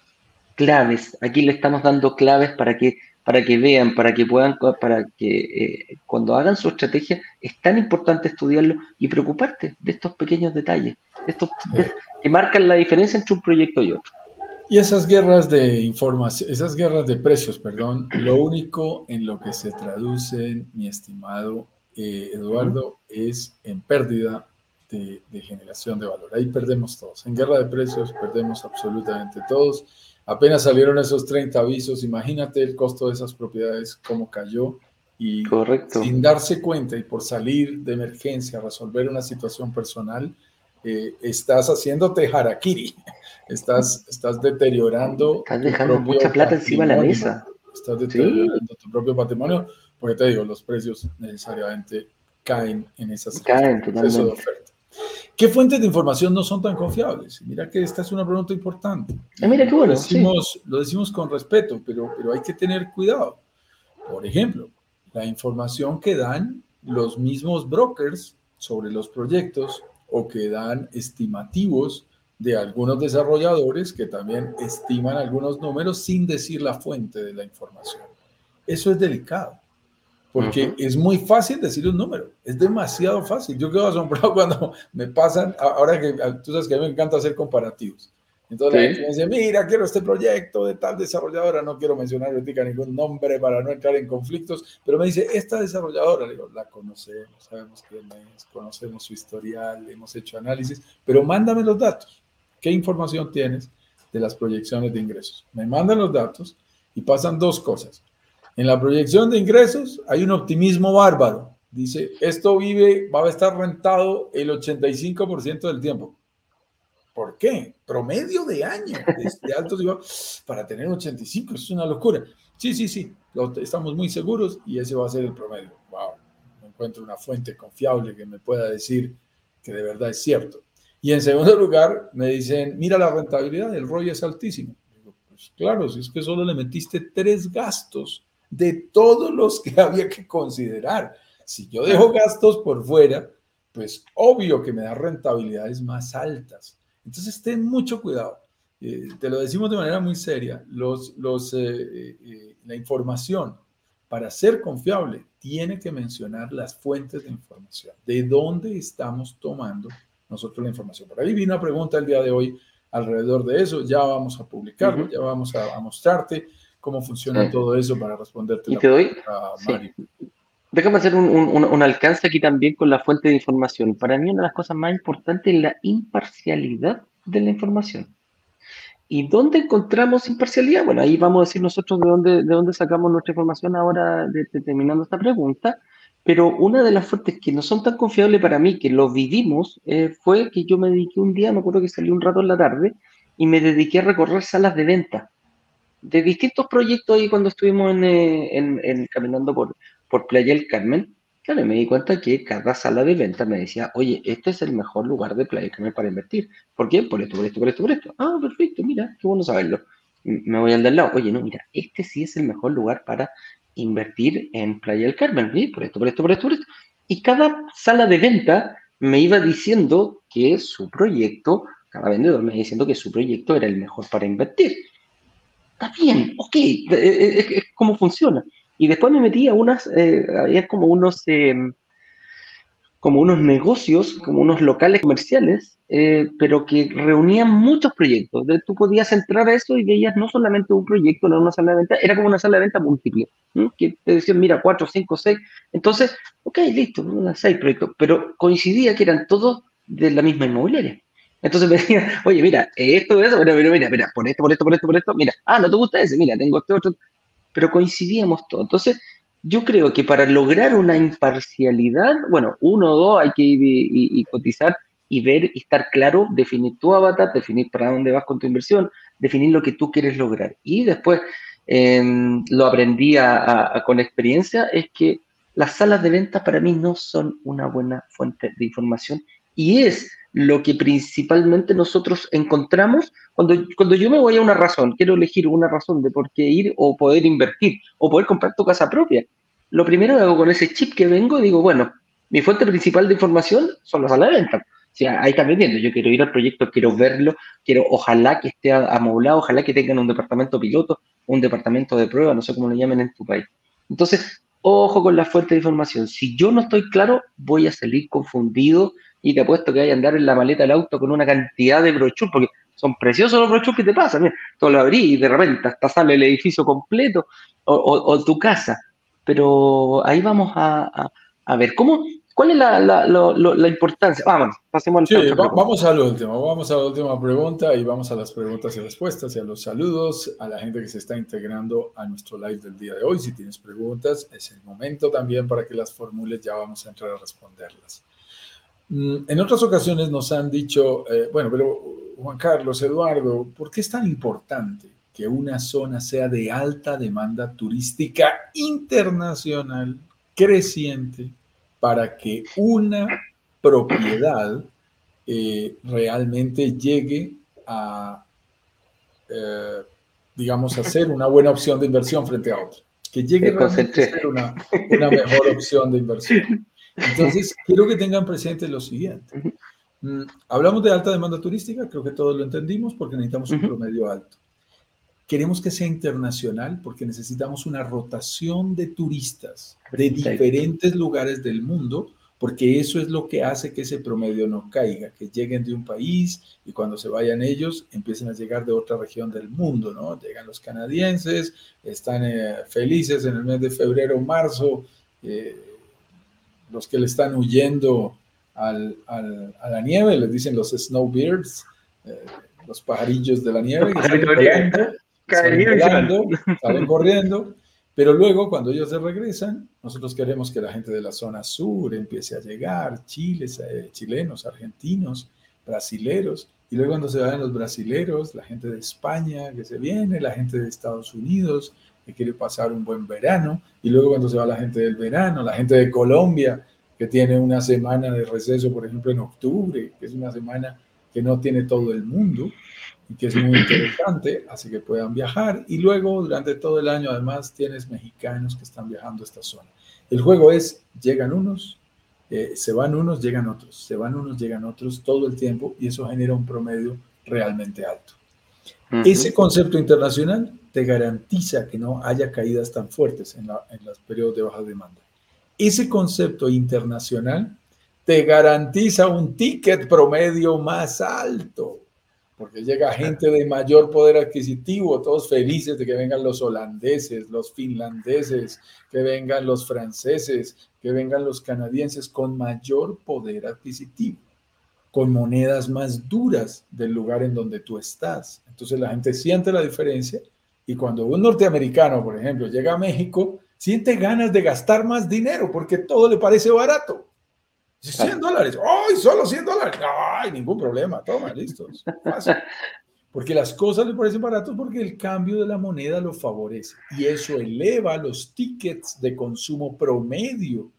Claves, aquí le estamos dando claves para que para que vean, para que puedan, para que eh, cuando hagan su estrategia, es tan importante estudiarlo y preocuparte de estos pequeños detalles, estos que marcan la diferencia entre un proyecto y otro. Y esas guerras de información, esas guerras de precios, perdón, lo único en lo que se traducen, mi estimado eh, Eduardo, es en pérdida de, de generación de valor. Ahí perdemos todos. En guerra de precios perdemos absolutamente todos apenas salieron esos 30 avisos, imagínate el costo de esas propiedades, cómo cayó. Y sin darse cuenta y por salir de emergencia, resolver una situación personal, eh, estás haciéndote harakiri, (laughs) estás, estás deteriorando. Estás dejando mucha plata encima de la mesa. Estás deteriorando tu propio patrimonio, porque te digo, los precios necesariamente caen en esas caen totalmente. de ¿Qué fuentes de información no son tan confiables? Mira que esta es una pregunta importante. Ah, mira qué bueno. Lo decimos, lo decimos con respeto, pero, pero hay que tener cuidado. Por ejemplo, la información que dan los mismos brokers sobre los proyectos o que dan estimativos de algunos desarrolladores que también estiman algunos números sin decir la fuente de la información. Eso es delicado. Porque es muy fácil decir un número, es demasiado fácil. Yo quedo asombrado (laughs) cuando me pasan, ahora que tú sabes que a mí me encanta hacer comparativos. Entonces la gente me dice, mira, quiero este proyecto de tal desarrolladora, no quiero mencionar ahorita ningún nombre para no entrar en conflictos, pero me dice, esta desarrolladora, le digo, la conocemos, sabemos quién es, conocemos su historial, hemos hecho análisis, pero mándame los datos. ¿Qué información tienes de las proyecciones de ingresos? Me mandan los datos y pasan dos cosas. En la proyección de ingresos hay un optimismo bárbaro. Dice, esto vive, va a estar rentado el 85% del tiempo. ¿Por qué? Promedio de año, de altos digo, para tener 85, es una locura. Sí, sí, sí, estamos muy seguros y ese va a ser el promedio. Wow, no encuentro una fuente confiable que me pueda decir que de verdad es cierto. Y en segundo lugar, me dicen, mira la rentabilidad, el ROI es altísimo. Digo, pues claro, si es que solo le metiste tres gastos de todos los que (laughs) había que considerar. Si yo dejo gastos por fuera, pues obvio que me da rentabilidades más altas. Entonces, ten mucho cuidado. Eh, te lo decimos de manera muy seria. Los, los, eh, eh, la información, para ser confiable, tiene que mencionar las fuentes de información. ¿De dónde estamos tomando nosotros la información? Por ahí vi una pregunta el día de hoy alrededor de eso. Ya vamos a publicarlo, ya vamos a, a mostrarte cómo funciona todo eso para responderte. Y te doy, Déjame hacer un, alcance aquí también con la fuente de información. Para mí una de las cosas más importantes es la imparcialidad de la información. ¿Y dónde encontramos imparcialidad? Bueno, ahí vamos a decir nosotros de dónde, de dónde sacamos nuestra información ahora de, terminando esta pregunta, Pero una de las fuentes que no son tan confiables para mí, que lo vivimos, eh, fue que yo me dediqué un día, me acuerdo que salí un rato en la tarde, y me dediqué a recorrer salas de venta de distintos proyectos ahí cuando estuvimos en, eh, caminando por, por Playa del Carmen. Claro, me di cuenta que cada sala de venta me decía, oye, este es el mejor lugar de Playa del Carmen para invertir. ¿Por qué? Por esto, por esto, por esto, por esto. Ah, perfecto, mira, qué bueno saberlo. Me voy al del lado. Oye, no, mira, este sí es el mejor lugar para invertir en Playa del Carmen. ¿sí? Por esto, por esto, por esto, por esto. Y cada sala de venta me iba diciendo que su proyecto, cada vendedor me iba diciendo que su proyecto era el mejor para invertir. Está bien, ok, eh, eh, es, cómo funciona. Y después me metí a unas, eh, había como unos, em, como unos negocios, como unos locales comerciales, eh, pero que reunían muchos proyectos. tú podías entrar a eso y veías no solamente un proyecto, no una sala de venta, era como una sala de venta múltiple, que te decían, mira, cuatro, cinco, seis. Entonces, ok, listo, seis proyectos, pero coincidía que eran todos de la misma inmobiliaria. Entonces me decían, oye, mira, esto, eso, pero, mira, mira, mira, por esto, por esto, por esto, por esto, mira, ah, no te gusta ese, mira, tengo este otro, pero coincidíamos todos. Entonces, yo creo que para lograr una imparcialidad, bueno, uno o dos hay que ir y, cotizar y ver y estar claro, definir tu avatar, definir para dónde vas con tu inversión, definir lo que tú quieres lograr. Y después em, lo aprendí con experiencia, es que las salas de ventas para mí no son una buena fuente de información y es lo que principalmente nosotros encontramos cuando, cuando yo me voy a una razón, quiero elegir una razón de por qué ir o poder invertir o poder comprar tu casa propia. Lo primero que hago con ese chip que vengo, digo, bueno, mi fuente principal de información son las salas de venta. O sea, ahí están vendiendo. Yo quiero ir al proyecto, quiero verlo, quiero, ojalá que esté amoblado, ojalá que tengan un departamento piloto, un departamento de prueba, no sé cómo lo llamen en tu país. Entonces, ojo con la fuente de información. Si yo no estoy claro, voy a salir confundido y te apuesto que hay a andar en la maleta del auto con una cantidad de brochures, porque son preciosos los brochures que te pasan. Mira, tú lo abrís y de repente hasta sale el edificio completo o, tu casa. Pero ahí vamos a, ver, ¿cómo, ¿cuál es la, importancia? Vamos, pasemos al sí, Vamos al último, vamos a la última pregunta y vamos a las preguntas y respuestas y a los saludos a la gente que se está integrando a nuestro live del día de hoy. Si tienes preguntas, es el momento también para que las formules, ya vamos a entrar a responderlas. Mm, en otras ocasiones nos han dicho, eh, bueno, pero Juan Carlos, Eduardo, ¿por qué es tan importante que una zona sea de alta demanda turística internacional creciente para que una propiedad eh, realmente llegue a, eh, digamos, a ser una buena opción de inversión frente a otra? Que llegue realmente a ser una, una mejor opción de inversión. Entonces, (laughs) quiero que tengan presente lo siguiente. Mm, hablamos de alta demanda turística, creo que todos lo entendimos porque necesitamos un promedio alto. Queremos que sea internacional porque necesitamos una rotación de turistas de diferentes lugares del mundo, porque eso es lo que hace que ese promedio no caiga, que lleguen de un país y cuando se vayan ellos empiecen a llegar de otra región del mundo, ¿no? Llegan los canadienses, están eh, felices en el mes de febrero, marzo, eh, los que le están huyendo al, al, a la nieve, les dicen los snowbirds, eh, los pajarillos de la nieve, que salen, corriendo, pero luego cuando ellos se regresan, nosotros queremos que la gente de la zona sur empiece a llegar, chiles, eh, chilenos, argentinos, brasileros, y luego cuando se vayan los brasileros, la gente de España que se viene, la gente de Estados Unidos, que quiere pasar un buen verano, y luego cuando se va la gente del verano, la gente de Colombia, que tiene una semana de receso, por ejemplo, en octubre, que es una semana que no tiene todo el mundo y que es muy interesante, así que puedan viajar. Y luego, durante todo el año, además, tienes mexicanos que están viajando a esta zona. El juego es, llegan unos, eh, se van unos, llegan otros, se van unos, llegan otros, todo el tiempo, y eso genera un promedio realmente alto. Ese concepto internacional te garantiza que no haya caídas tan fuertes en, los periodos de baja demanda. Ese concepto internacional te garantiza un ticket promedio más alto, porque llega gente de mayor poder adquisitivo, todos felices de que vengan los holandeses, los finlandeses, que vengan los franceses, que vengan los canadienses con mayor poder adquisitivo con monedas más duras del lugar en donde tú estás. Entonces la gente siente la diferencia y cuando un norteamericano, por ejemplo, llega a México, siente ganas de gastar más dinero porque todo le parece barato. 100 dólares, ¡ay, solo 100 dólares! ¡Ay, ningún problema! Toma, listo. (laughs) Porque las cosas le parecen baratos porque el cambio de la moneda lo favorece y eso eleva los tickets de consumo promedio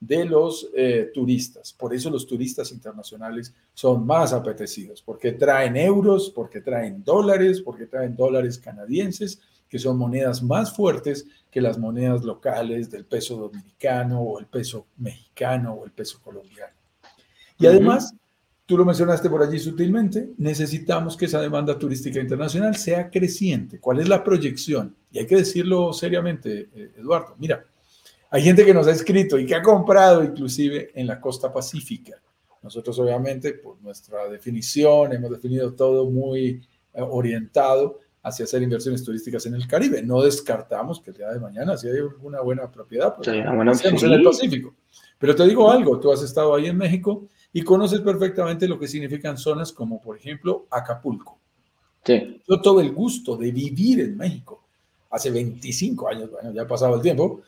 de los eh, turistas. Por eso los turistas internacionales son más apetecidos, porque traen euros, porque traen dólares, porque traen dólares canadienses, que son monedas más fuertes que las monedas locales del peso dominicano o el peso mexicano o el peso colombiano. Y además, tú lo mencionaste por allí sutilmente, necesitamos que esa demanda turística internacional sea creciente. ¿Cuál es la proyección? Y hay que decirlo seriamente, eh, Eduardo. Mira, hay gente que nos ha escrito y que ha comprado inclusive en la costa pacífica. Nosotros obviamente, por nuestra definición, hemos definido todo muy eh, orientado hacia hacer inversiones turísticas en el Caribe. No descartamos que el día de mañana, si hay una buena propiedad, pues sí, en el Pacífico. Pero te digo algo, tú has estado ahí en México y conoces perfectamente lo que significan zonas como, por ejemplo, Acapulco. Sí. Yo tuve el gusto de vivir en México hace 25 años, bueno, ya ha pasado el tiempo,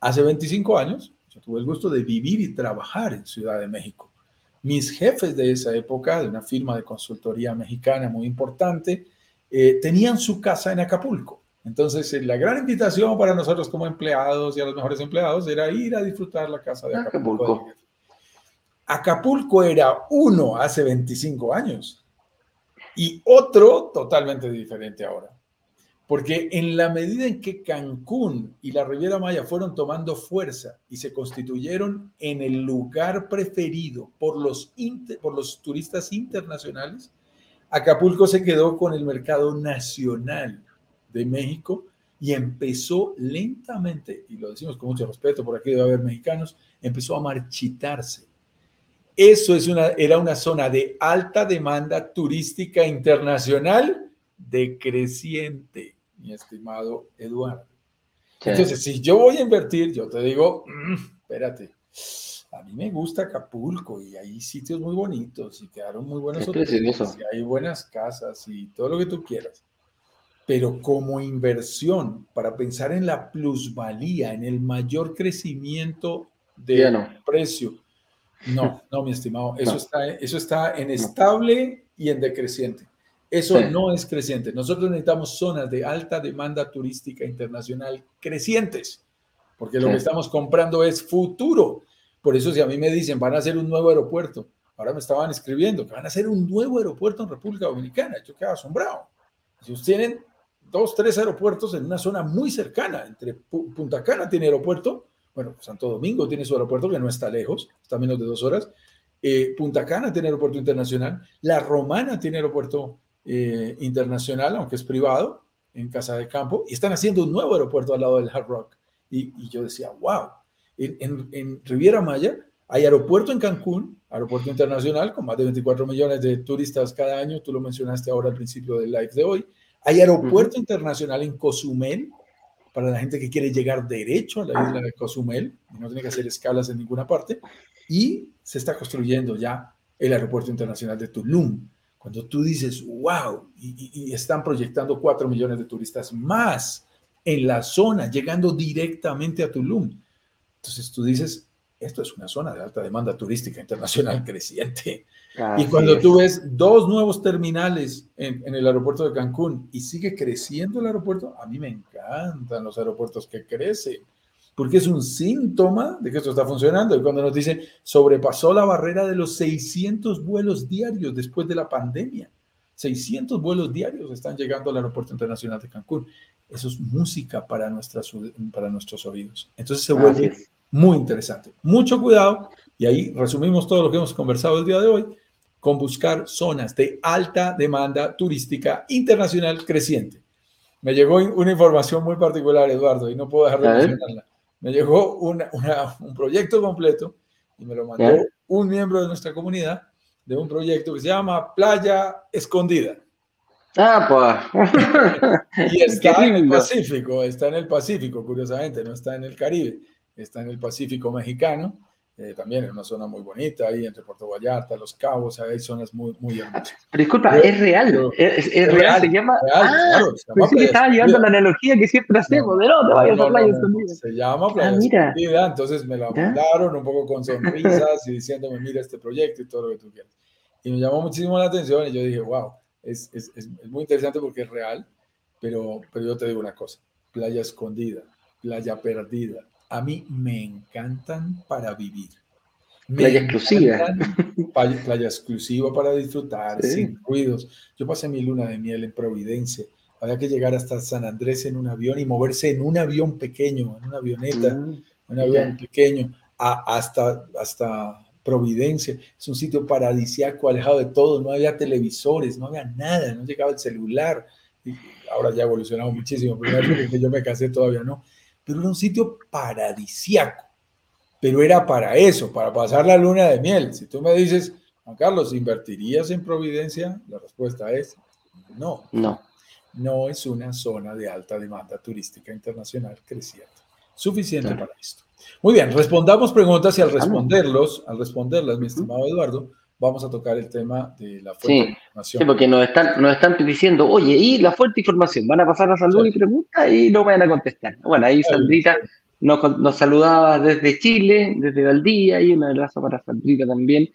hace 25 años yo tuve el gusto de vivir y trabajar en Ciudad de México. Mis jefes de esa época, de una firma de consultoría mexicana muy importante, eh, tenían su casa en Acapulco. Entonces, eh, la gran invitación para nosotros como empleados y a los mejores empleados era ir a disfrutar la casa de Acapulco. Acapulco, era uno hace 25 años y otro totalmente diferente ahora. Porque en la medida en que Cancún y la Riviera Maya fueron tomando fuerza y se constituyeron en el lugar preferido por los, por los turistas internacionales, Acapulco se quedó con el mercado nacional de México y empezó lentamente, y lo decimos con mucho respeto, por aquí debe haber mexicanos, empezó a marchitarse. Eso es una, era una zona de alta demanda turística internacional decreciente, mi estimado Eduardo. Entonces, si yo voy a invertir, yo te digo, mm, espérate, a mí me gusta Acapulco y hay sitios muy bonitos y quedaron muy buenos hoteles y hay buenas casas y todo lo que tú quieras. Pero como inversión, para pensar en la plusvalía, en el mayor crecimiento de precio, no, no, mi estimado, eso, está, eso está en estable y en decreciente. Eso no es creciente. Nosotros necesitamos zonas de alta demanda turística internacional crecientes, porque lo que estamos comprando es futuro. Por eso si a mí me dicen, van a hacer un nuevo aeropuerto, ahora me estaban escribiendo que van a hacer un nuevo aeropuerto en República Dominicana, yo quedaba asombrado. Ellos tienen dos, tres aeropuertos en una zona muy cercana, entre Punta Cana tiene aeropuerto, bueno, Santo Domingo tiene su aeropuerto que no está lejos, está a menos de dos horas, eh, Punta Cana tiene aeropuerto internacional, La Romana tiene aeropuerto eh, internacional, aunque es privado, en Casa de Campo, y están haciendo un nuevo aeropuerto al lado del Hard Rock. Y, y yo decía, wow, en, Riviera Maya hay aeropuerto en Cancún, aeropuerto internacional con más de 24 millones de turistas cada año, tú lo mencionaste ahora al principio del live de hoy. Hay aeropuerto internacional en Cozumel, para la gente que quiere llegar derecho a la isla de Cozumel, no tiene que hacer escalas en ninguna parte, y se está construyendo ya el aeropuerto internacional de Tulum. Cuando tú dices, wow, y, y están proyectando 4 millones de turistas más en la zona, llegando directamente a Tulum. Entonces tú dices, esto es una zona de alta demanda turística internacional (laughs) creciente. y cuando tú ves dos nuevos terminales en, el aeropuerto de Cancún y sigue creciendo el aeropuerto, a mí me encantan los aeropuertos que crecen, porque es un síntoma de que esto está funcionando. Y cuando nos dicen, sobrepasó la barrera de los 600 vuelos diarios después de la pandemia. 600 vuelos diarios están llegando al Aeropuerto Internacional de Cancún. Eso es música para, nuestras, para nuestros oídos. Entonces se vuelve muy interesante. Mucho cuidado, y ahí resumimos todo lo que hemos conversado el día de hoy, con buscar zonas de alta demanda turística internacional creciente. Me llegó una información muy particular, Eduardo, y no puedo dejar de mencionarla. Me llegó un proyecto completo y me lo mandó un miembro de nuestra comunidad de un proyecto que se llama Playa Escondida. Ah, pues. y (laughs) está en el Pacífico, está en el Pacífico, curiosamente, no está en el Caribe, está en el Pacífico mexicano. Eh, también es una zona muy bonita, ahí entre Puerto Vallarta, Los Cabos, hay zonas muy, muy hermosas. Pero disculpa, es real, es, real, se llama... ah, claro, que estaba llevando la analogía que siempre hacemos, de no te vayas a Playa Escondida. Se llama Playa ah, Escondida, entonces me la mandaron un poco con sonrisas y diciéndome, mira este proyecto y todo lo que tú quieras. Y me llamó muchísimo la atención y yo dije, wow, es, es, es muy interesante porque es real, pero, pero yo te digo una cosa, Playa Escondida, Playa Perdida, a mí me encantan para vivir. playa exclusiva. Playa, exclusiva para disfrutar, sin ruidos. Yo pasé mi luna de miel en Providencia. Había que llegar hasta San Andrés en un avión y moverse en un avión pequeño, en una avioneta, mm, un avión pequeño, hasta, hasta Providencia. Es un sitio paradisiaco, alejado de todo. No había televisores, no había nada, no llegaba el celular. Y ahora ya ha evolucionado muchísimo. Primero que yo me casé todavía no pero era un sitio paradisiaco. Pero era para eso, para pasar la luna de miel. Si tú me dices, Juan Carlos, ¿invertirías en Providencia? La respuesta es no. No. No es una zona de alta demanda turística internacional creciente. Suficiente para esto. Muy bien, respondamos preguntas y al responderlos, al responderlas, mi estimado Eduardo, vamos a tocar el tema de la fuente de información. Sí, porque nos están, nos están diciendo, oye, ¿y la fuente de información? Van a pasar a salud y pregunta y no van a contestar. Bueno, ahí Sandrita nos, nos, saludaba desde Chile, desde Valdía, y un abrazo para Sandrita también.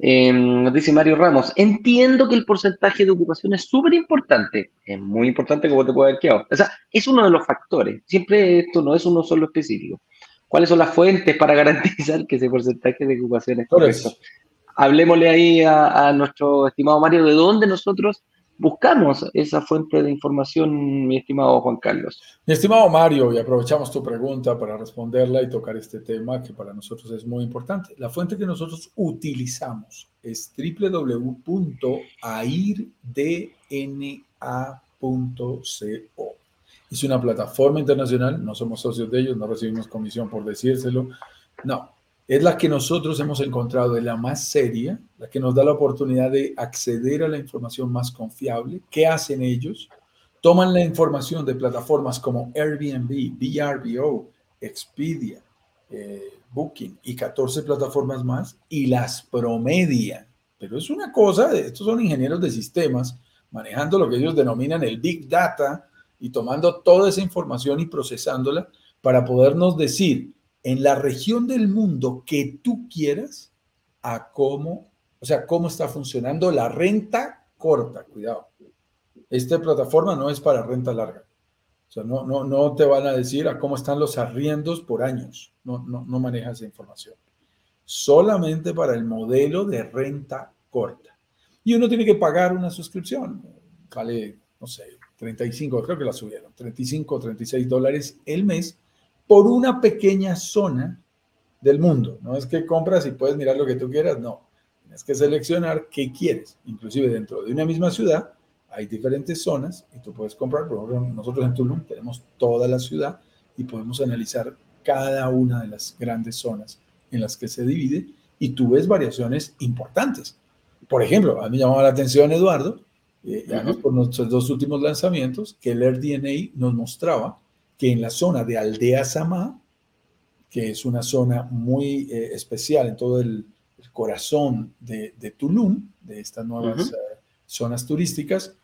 Eh, nos dice Mario Ramos, entiendo que el porcentaje de ocupación es súper importante, es muy importante como te puede haber quedado. O sea, es uno de los factores, siempre esto no es uno solo específico. ¿Cuáles son las fuentes para garantizar que ese porcentaje de ocupación es correcto? Hablemosle ahí a, nuestro estimado Mario de dónde nosotros buscamos esa fuente de información, mi estimado Juan Carlos. Mi estimado Mario, y aprovechamos tu pregunta para responderla y tocar este tema que para nosotros es muy importante. La fuente que nosotros utilizamos es www.airdna.co. Es una plataforma internacional, no somos socios de ellos, no recibimos comisión por decírselo. No, es la que nosotros hemos encontrado en la más seria, la que nos da la oportunidad de acceder a la información más confiable. ¿Qué hacen ellos? Toman la información de plataformas como Airbnb, VRBO, Expedia, eh, Booking y 14 plataformas más y las promedian. Pero es una cosa, estos son ingenieros de sistemas manejando lo que ellos denominan el Big Data y tomando toda esa información y procesándola para podernos decir en la región del mundo que tú quieras a cómo, o sea, cómo está funcionando la renta corta, cuidado. Esta plataforma no es para renta larga. O sea, no, no, no te van a decir a cómo están los arriendos por años. No, no, no maneja esa información. Solamente para el modelo de renta corta. Y uno tiene que pagar una suscripción. Vale, no sé, 35, creo que la subieron, 35 o 36 dólares el mes por una pequeña zona del mundo. No es que compras y puedes mirar lo que tú quieras, no. Tienes que seleccionar qué quieres. Inclusive dentro de una misma ciudad hay diferentes zonas y tú puedes comprar. Por ejemplo, nosotros en Tulum tenemos toda la ciudad y podemos analizar cada una de las grandes zonas en las que se divide y tú ves variaciones importantes. Por ejemplo, a mí me llamaba la atención, Eduardo, eh, por nuestros dos últimos lanzamientos, que el AirDNA nos mostraba que en la zona de Aldea Samá, que es una zona muy eh, especial en todo el, corazón de, Tulum, de estas nuevas eh, zonas turísticas,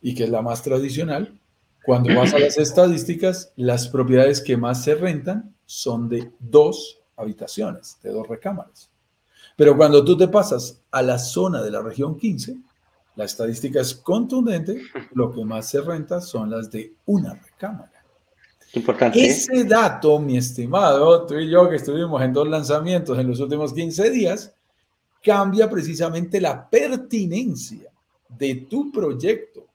y que es la más tradicional, cuando vas a las (clears throat) estadísticas, las propiedades que más se rentan son de dos habitaciones, de dos recámaras. Pero cuando tú te pasas a la zona de la región 15, la estadística es contundente, lo que más se renta son las de una recámara. Importante. Ese dato, mi estimado, tú y yo que estuvimos en dos lanzamientos en los últimos 15 días, cambia precisamente la pertinencia de tu proyecto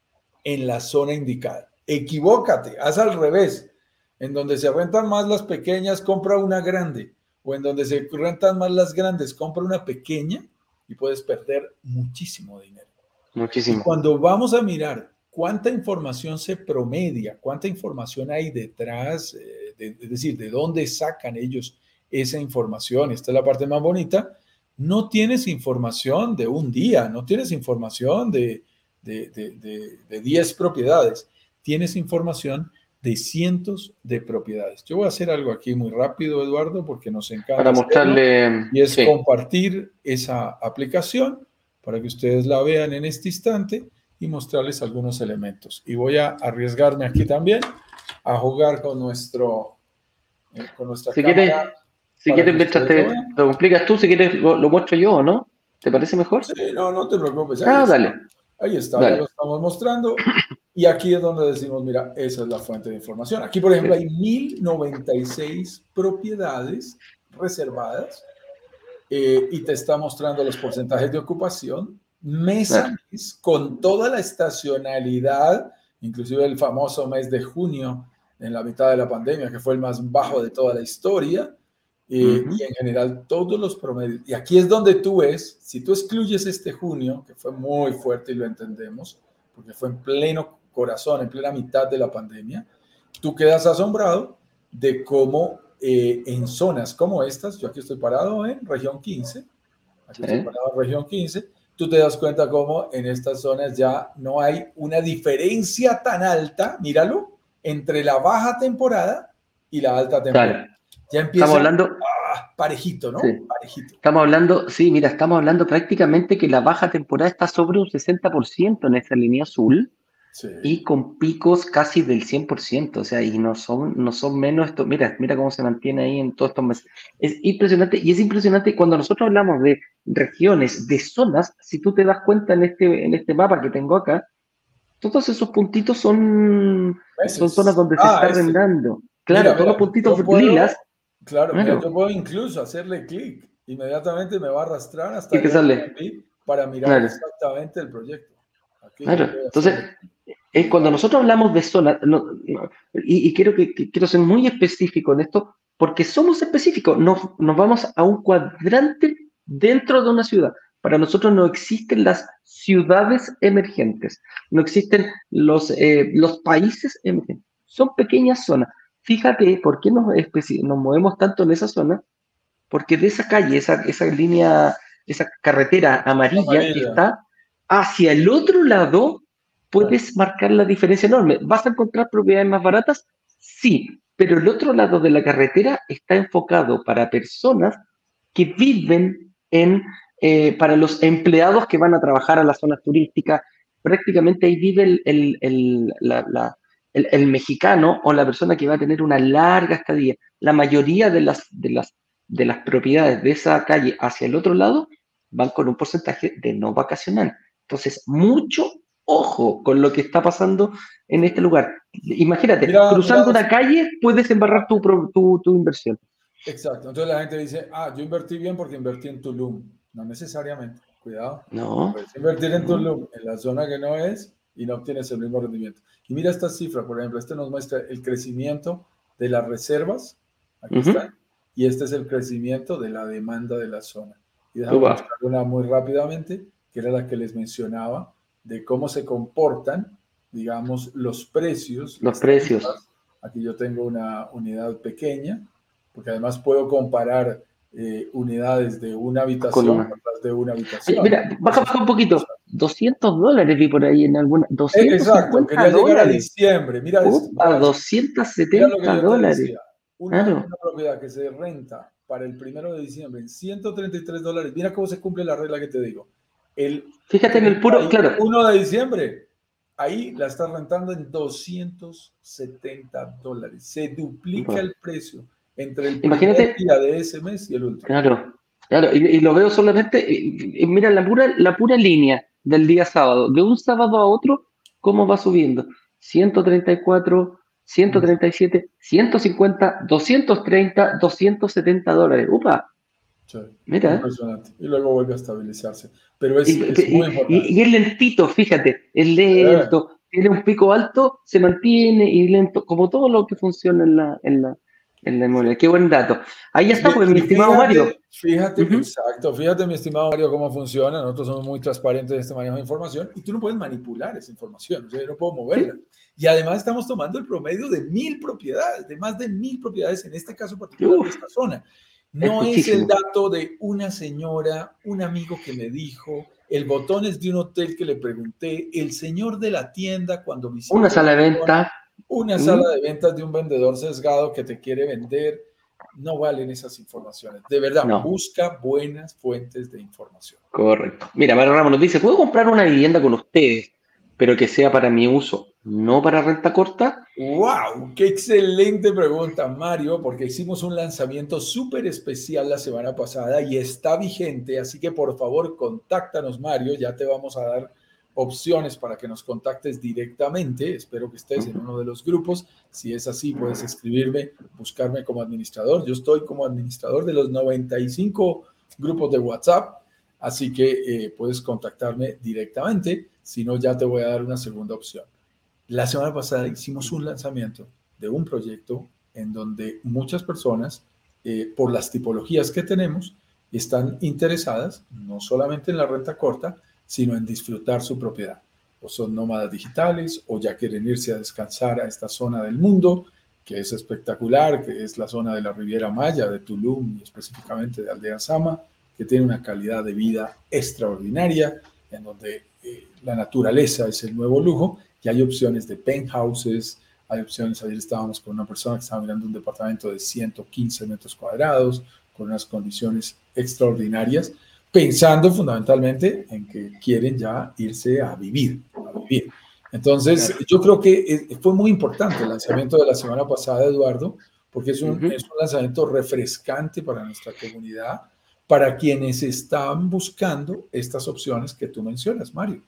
en la zona indicada. Equivócate, haz al revés. En donde se rentan más las pequeñas, compra una grande. O en donde se rentan más las grandes, compra una pequeña y puedes perder muchísimo dinero. Muchísimo. cuando vamos a mirar cuánta información se promedia, cuánta información hay detrás, eh, es decir, de dónde sacan ellos esa información. Esta es la parte más bonita. No tienes información de un día, no tienes información de, de, de, 10 propiedades, tienes información de cientos de propiedades. Yo voy a hacer algo aquí muy rápido, Eduardo, porque nos encanta. Para mostrarle. Y es compartir esa aplicación para que ustedes la vean en este instante y mostrarles algunos elementos. Y voy a arriesgarme aquí también a jugar con nuestro eh, con nuestra si cámara. si quieres, mientras te lo complicas tú, si quieres lo, muestro yo, ¿no? ¿Te parece mejor? Sí, no, no te preocupes. ah, dale. Ahí está, ya lo estamos mostrando. Y aquí es donde decimos, mira, esa es la fuente de información. Aquí, por ejemplo, hay 1096 propiedades reservadas eh, y te está mostrando los porcentajes de ocupación mes a mes, con toda la estacionalidad, inclusive el famoso mes de junio en la mitad de la pandemia, que fue el más bajo de toda la historia, eh, y en general todos los promedios. Y aquí es donde tú ves, si tú excluyes este junio, que fue muy fuerte y lo entendemos, porque fue en pleno corazón, en plena mitad de la pandemia, tú quedas asombrado de cómo eh, en zonas como estas, yo aquí estoy parado en región 15, aquí estoy parado en región 15, tú te das cuenta cómo en estas zonas ya no hay una diferencia tan alta, míralo, entre la baja temporada y la alta temporada. Ya empieza estamos hablando, ah, parejito, ¿no? Parejito. Estamos hablando, sí, mira, estamos hablando prácticamente que la baja temporada está sobre un 60% en esta línea azul y con picos casi del 100%, o sea, y no son, no son menos esto, mira, mira cómo se mantiene ahí en todos estos meses. Es impresionante, y es impresionante cuando nosotros hablamos de regiones, de zonas, si tú te das cuenta en este, en este mapa que tengo acá, todos esos puntitos son, son zonas donde se ah, está arrendando. Claro, todos los puntitos lilas. Claro, yo puedo incluso hacerle clic, inmediatamente me va a arrastrar hasta para mirar exactamente el proyecto. claro, entonces es cuando nosotros hablamos de zona, y, quiero, que, quiero ser muy específico en esto, porque somos específicos, nos, nos vamos a un cuadrante dentro de una ciudad. Para nosotros no existen las ciudades emergentes, no existen los, eh, los países emergentes, son pequeñas zonas. Fíjate por qué nos, nos movemos tanto en esa zona, porque de esa calle, esa, esa línea, esa carretera amarilla, que está hacia el otro lado puedes marcar la diferencia enorme. ¿Vas a encontrar propiedades más baratas? Sí, pero el otro lado de la carretera está enfocado para personas que viven en, eh, para los empleados que van a trabajar a las zonas turísticas. Prácticamente ahí vive el, el, mexicano o la persona que va a tener una larga estadía. La mayoría de las, de, las, de las propiedades de esa calle hacia el otro lado van con un porcentaje de no vacacional. Entonces, mucho ojo con lo que está pasando en este lugar. Imagínate, cruzando una calle puedes embarrar tu, tu, tu, inversión. Exacto. Entonces la gente dice, ah, yo invertí bien porque invertí en Tulum. No necesariamente. Cuidado. No. Puedes invertir en Tulum, en la zona que no es, y no obtienes el mismo rendimiento. Y mira esta cifra, por ejemplo, este nos muestra el crecimiento de las reservas. Aquí está. Y este es el crecimiento de la demanda de la zona. Y déjame una muy rápidamente, que era la que les mencionaba, de cómo se comportan, digamos, los precios. Los precios. Aquí yo tengo una unidad pequeña, porque además puedo comparar eh, unidades de una habitación con de una habitación. Mira, baja, baja un poquito. 200 dólares vi por ahí en alguna. 250 Exacto, quería llegar a diciembre. Mira A 270 dólares. Una, una, propiedad que se renta para el primero de diciembre en 133 dólares. Mira cómo se cumple la regla que te digo. El, Fíjate en el puro, claro. 1 de diciembre, ahí la está rentando en 270 dólares. Se duplica el precio entre el Imagínate, día de ese mes y el último. Claro, claro, y, lo veo solamente, y, mira la pura, la pura línea del día sábado, de un sábado a otro, cómo va subiendo. 134, 137, 150, 230, 270 dólares. ¡Upa! Mira. Y luego vuelve a estabilizarse. Pero es, muy importante. Y, es lentito, fíjate, es lento. Tiene un pico alto, se mantiene y lento, como todo lo que funciona en la, en la, en la memoria. Qué buen dato. Ahí está, pues, mi estimado Mario. Fíjate, exacto. Fíjate, mi estimado Mario, cómo funciona. Nosotros somos muy transparentes en este manejo de información y tú no puedes manipular esa información. yo no puedo moverla. Y además estamos tomando el promedio de mil propiedades, de más de mil propiedades en este caso particular de esta zona. No es, el dato de una señora, un amigo que me dijo, el botón es de un hotel que le pregunté, el señor de la tienda cuando visitó. Una sala de venta. una sala de ventas de un vendedor sesgado que te quiere vender, no valen esas informaciones. De verdad, busca buenas fuentes de información. Correcto. Mira, Mario Ramos nos dice, ¿puedo comprar una vivienda con ustedes, pero que sea para mi uso, no para renta corta? ¡Wow! ¡Qué excelente pregunta, Mario! Porque hicimos un lanzamiento súper especial la semana pasada y está vigente, así que por favor contáctanos, Mario, ya te vamos a dar opciones para que nos contactes directamente. Espero que estés en uno de los grupos. Si es así, puedes escribirme, buscarme como administrador. Yo estoy como administrador de los 95 grupos de WhatsApp, así que eh, puedes contactarme directamente. Si no, ya te voy a dar una segunda opción. La semana pasada hicimos un lanzamiento de un proyecto en donde muchas personas, eh, por las tipologías que tenemos, están interesadas no solamente en la renta corta, sino en disfrutar su propiedad. O son nómadas digitales o ya quieren irse a descansar a esta zona del mundo, que es espectacular, que es la zona de la Riviera Maya, de Tulum y específicamente de Aldea Sama, que tiene una calidad de vida extraordinaria, en donde eh, la naturaleza es el nuevo lujo, y hay opciones de penthouses, hay opciones, ayer estábamos con una persona que estaba mirando un departamento de 115 metros cuadrados, con unas condiciones extraordinarias, pensando fundamentalmente en que quieren ya irse a vivir, a vivir. Entonces, yo creo que eh, fue muy importante el lanzamiento de la semana pasada, Eduardo, porque es un, es un lanzamiento refrescante para nuestra comunidad, para quienes están buscando estas opciones que tú mencionas, Mario.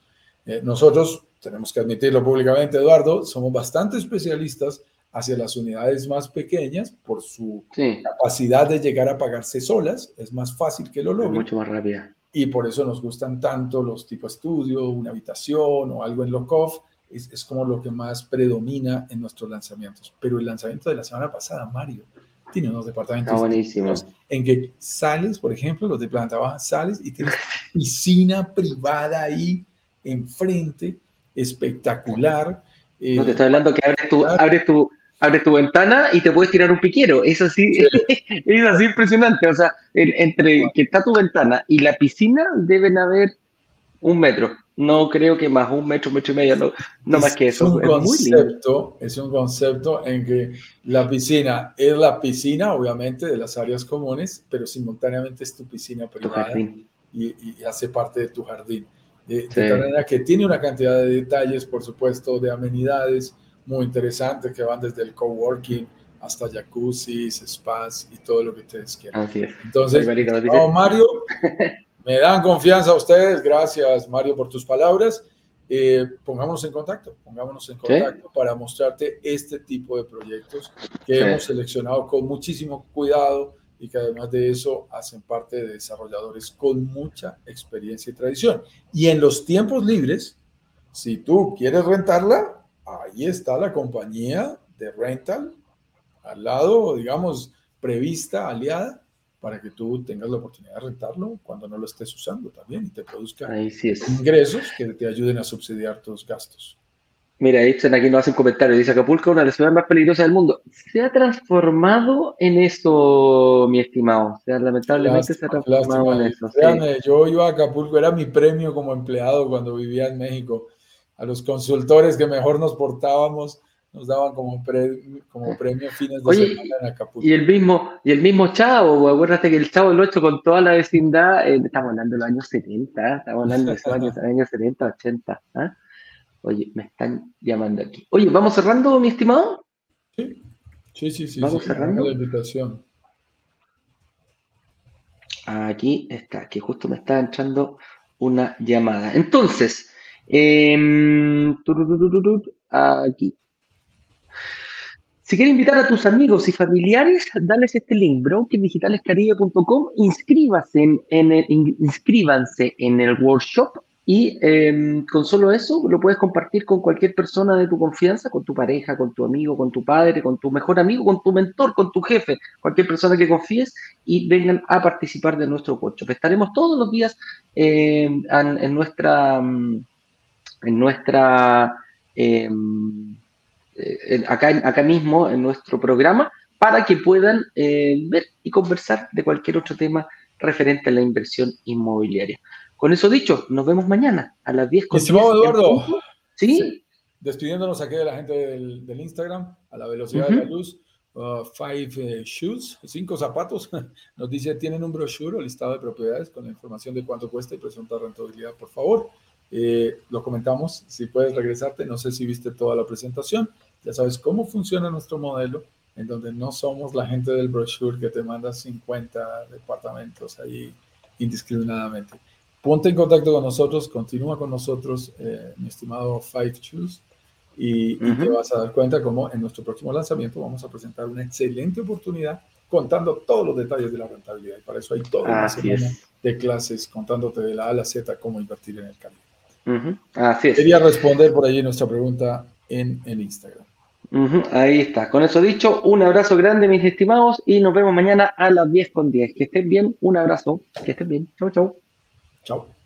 Eh, nosotros, tenemos que admitirlo públicamente, Eduardo, somos bastante especialistas hacia las unidades más pequeñas por su capacidad de llegar a pagarse solas, es más fácil que lo logren. Mucho más rápida. Y por eso nos gustan tanto los tipo estudio, una habitación o algo en low es, es como lo que más predomina en nuestros lanzamientos. Pero el lanzamiento de la semana pasada, Mario, tiene unos departamentos buenísimos. en que sales, por ejemplo, los de planta baja, sales y tienes piscina privada ahí enfrente, espectacular. no te estoy hablando que abres tu, abres tu, abres tu ventana y te puedes tirar un piquero. Es así, (laughs) es así impresionante. O sea, entre que está tu ventana y la piscina deben haber un metro. No creo que más, un metro, metro y medio, no, no más que eso. Un es, concepto, es un concepto en que la piscina es la piscina, obviamente, de las áreas comunes, pero simultáneamente es tu piscina privada y, y, hace parte de tu jardín. De, de tal manera que tiene una cantidad de detalles, por supuesto, de amenidades, muy interesante que van desde el coworking hasta jacuzzi, spas y todo lo que ustedes quieran. Entonces, Mario, (laughs) me dan confianza a ustedes. Gracias, Mario, por tus palabras. Eh, pongámonos en contacto, pongámonos en contacto para mostrarte este tipo de proyectos que hemos seleccionado con muchísimo cuidado y que además de eso hacen parte de desarrolladores con mucha experiencia y tradición. Y en los tiempos libres, si tú quieres rentarla, ahí está la compañía de rental al lado, digamos, prevista, aliada, para que tú tengas la oportunidad de rentarlo cuando no lo estés usando también y te produzca ingresos que te ayuden a subsidiar tus gastos. Mira, dicen aquí nos hacen comentarios, dice Acapulco, una de las ciudades más peligrosas del mundo. Se ha transformado en eso, mi estimado. O sea, lamentablemente se ha transformado en eso. Yo iba a Acapulco, era mi premio como empleado cuando vivía en México a los consultores que mejor nos portábamos nos daban como, como premio fines de semana en Acapulco. Y el mismo, y el mismo Chavo, acuérdate que el Chavo lo hecho con toda la vecindad, eh, estamos hablando de los años 70, estamos hablando de esos años, (laughs) años 70, 80. ¿ah? Oye, me están llamando aquí. Oye, ¿vamos cerrando, mi estimado? Sí, sí, sí. sí ¿Vamos cerrando? La invitación. Aquí está, que justo me está entrando una llamada. Entonces, Em, aquí. Si quieres invitar a tus amigos y familiares, dales este link, brokerdigitalescaribe.com, inscríbanse en, en el, inscríbanse en el workshop y em, con solo eso lo puedes compartir con cualquier persona de tu confianza, con tu pareja, con tu amigo, con tu padre, con tu mejor amigo, con tu mentor, con tu jefe, cualquier persona que confíes y vengan a participar de nuestro workshop. Estaremos todos los días em, en, nuestra en nuestra, em, eh, acá, acá mismo en nuestro programa, para que puedan eh, ver y conversar de cualquier otro tema referente a la inversión inmobiliaria. Con eso dicho, nos vemos mañana a las 10. Con Eduardo. ¿Sí? despidiéndonos aquí de la gente del, Instagram, a la velocidad de la luz. Uh, five eh, shoes, cinco zapatos. (laughs) Nos dice, tienen un brochure o listado de propiedades con la información de cuánto cuesta y presunta rentabilidad, por favor. Eh, lo comentamos, si puedes regresarte, no sé si viste toda la presentación, ya sabes cómo funciona nuestro modelo, en donde no somos la gente del brochure que te manda 50 departamentos ahí indiscriminadamente. Ponte en contacto con nosotros, continúa con nosotros, eh, mi estimado Five Shoes y, te vas a dar cuenta cómo en nuestro próximo lanzamiento vamos a presentar una excelente oportunidad contando todos los detalles de la rentabilidad. Y para eso hay toda una semana de clases contándote de la A a la Z cómo invertir en el cambio. Así es. Quería responder por allí nuestra pregunta en el Instagram. Ahí está. Con eso dicho, un abrazo grande, mis estimados, y nos vemos mañana a las 10 con 10. Que estén bien, un abrazo. Que estén bien. Chau, chau. Tchau.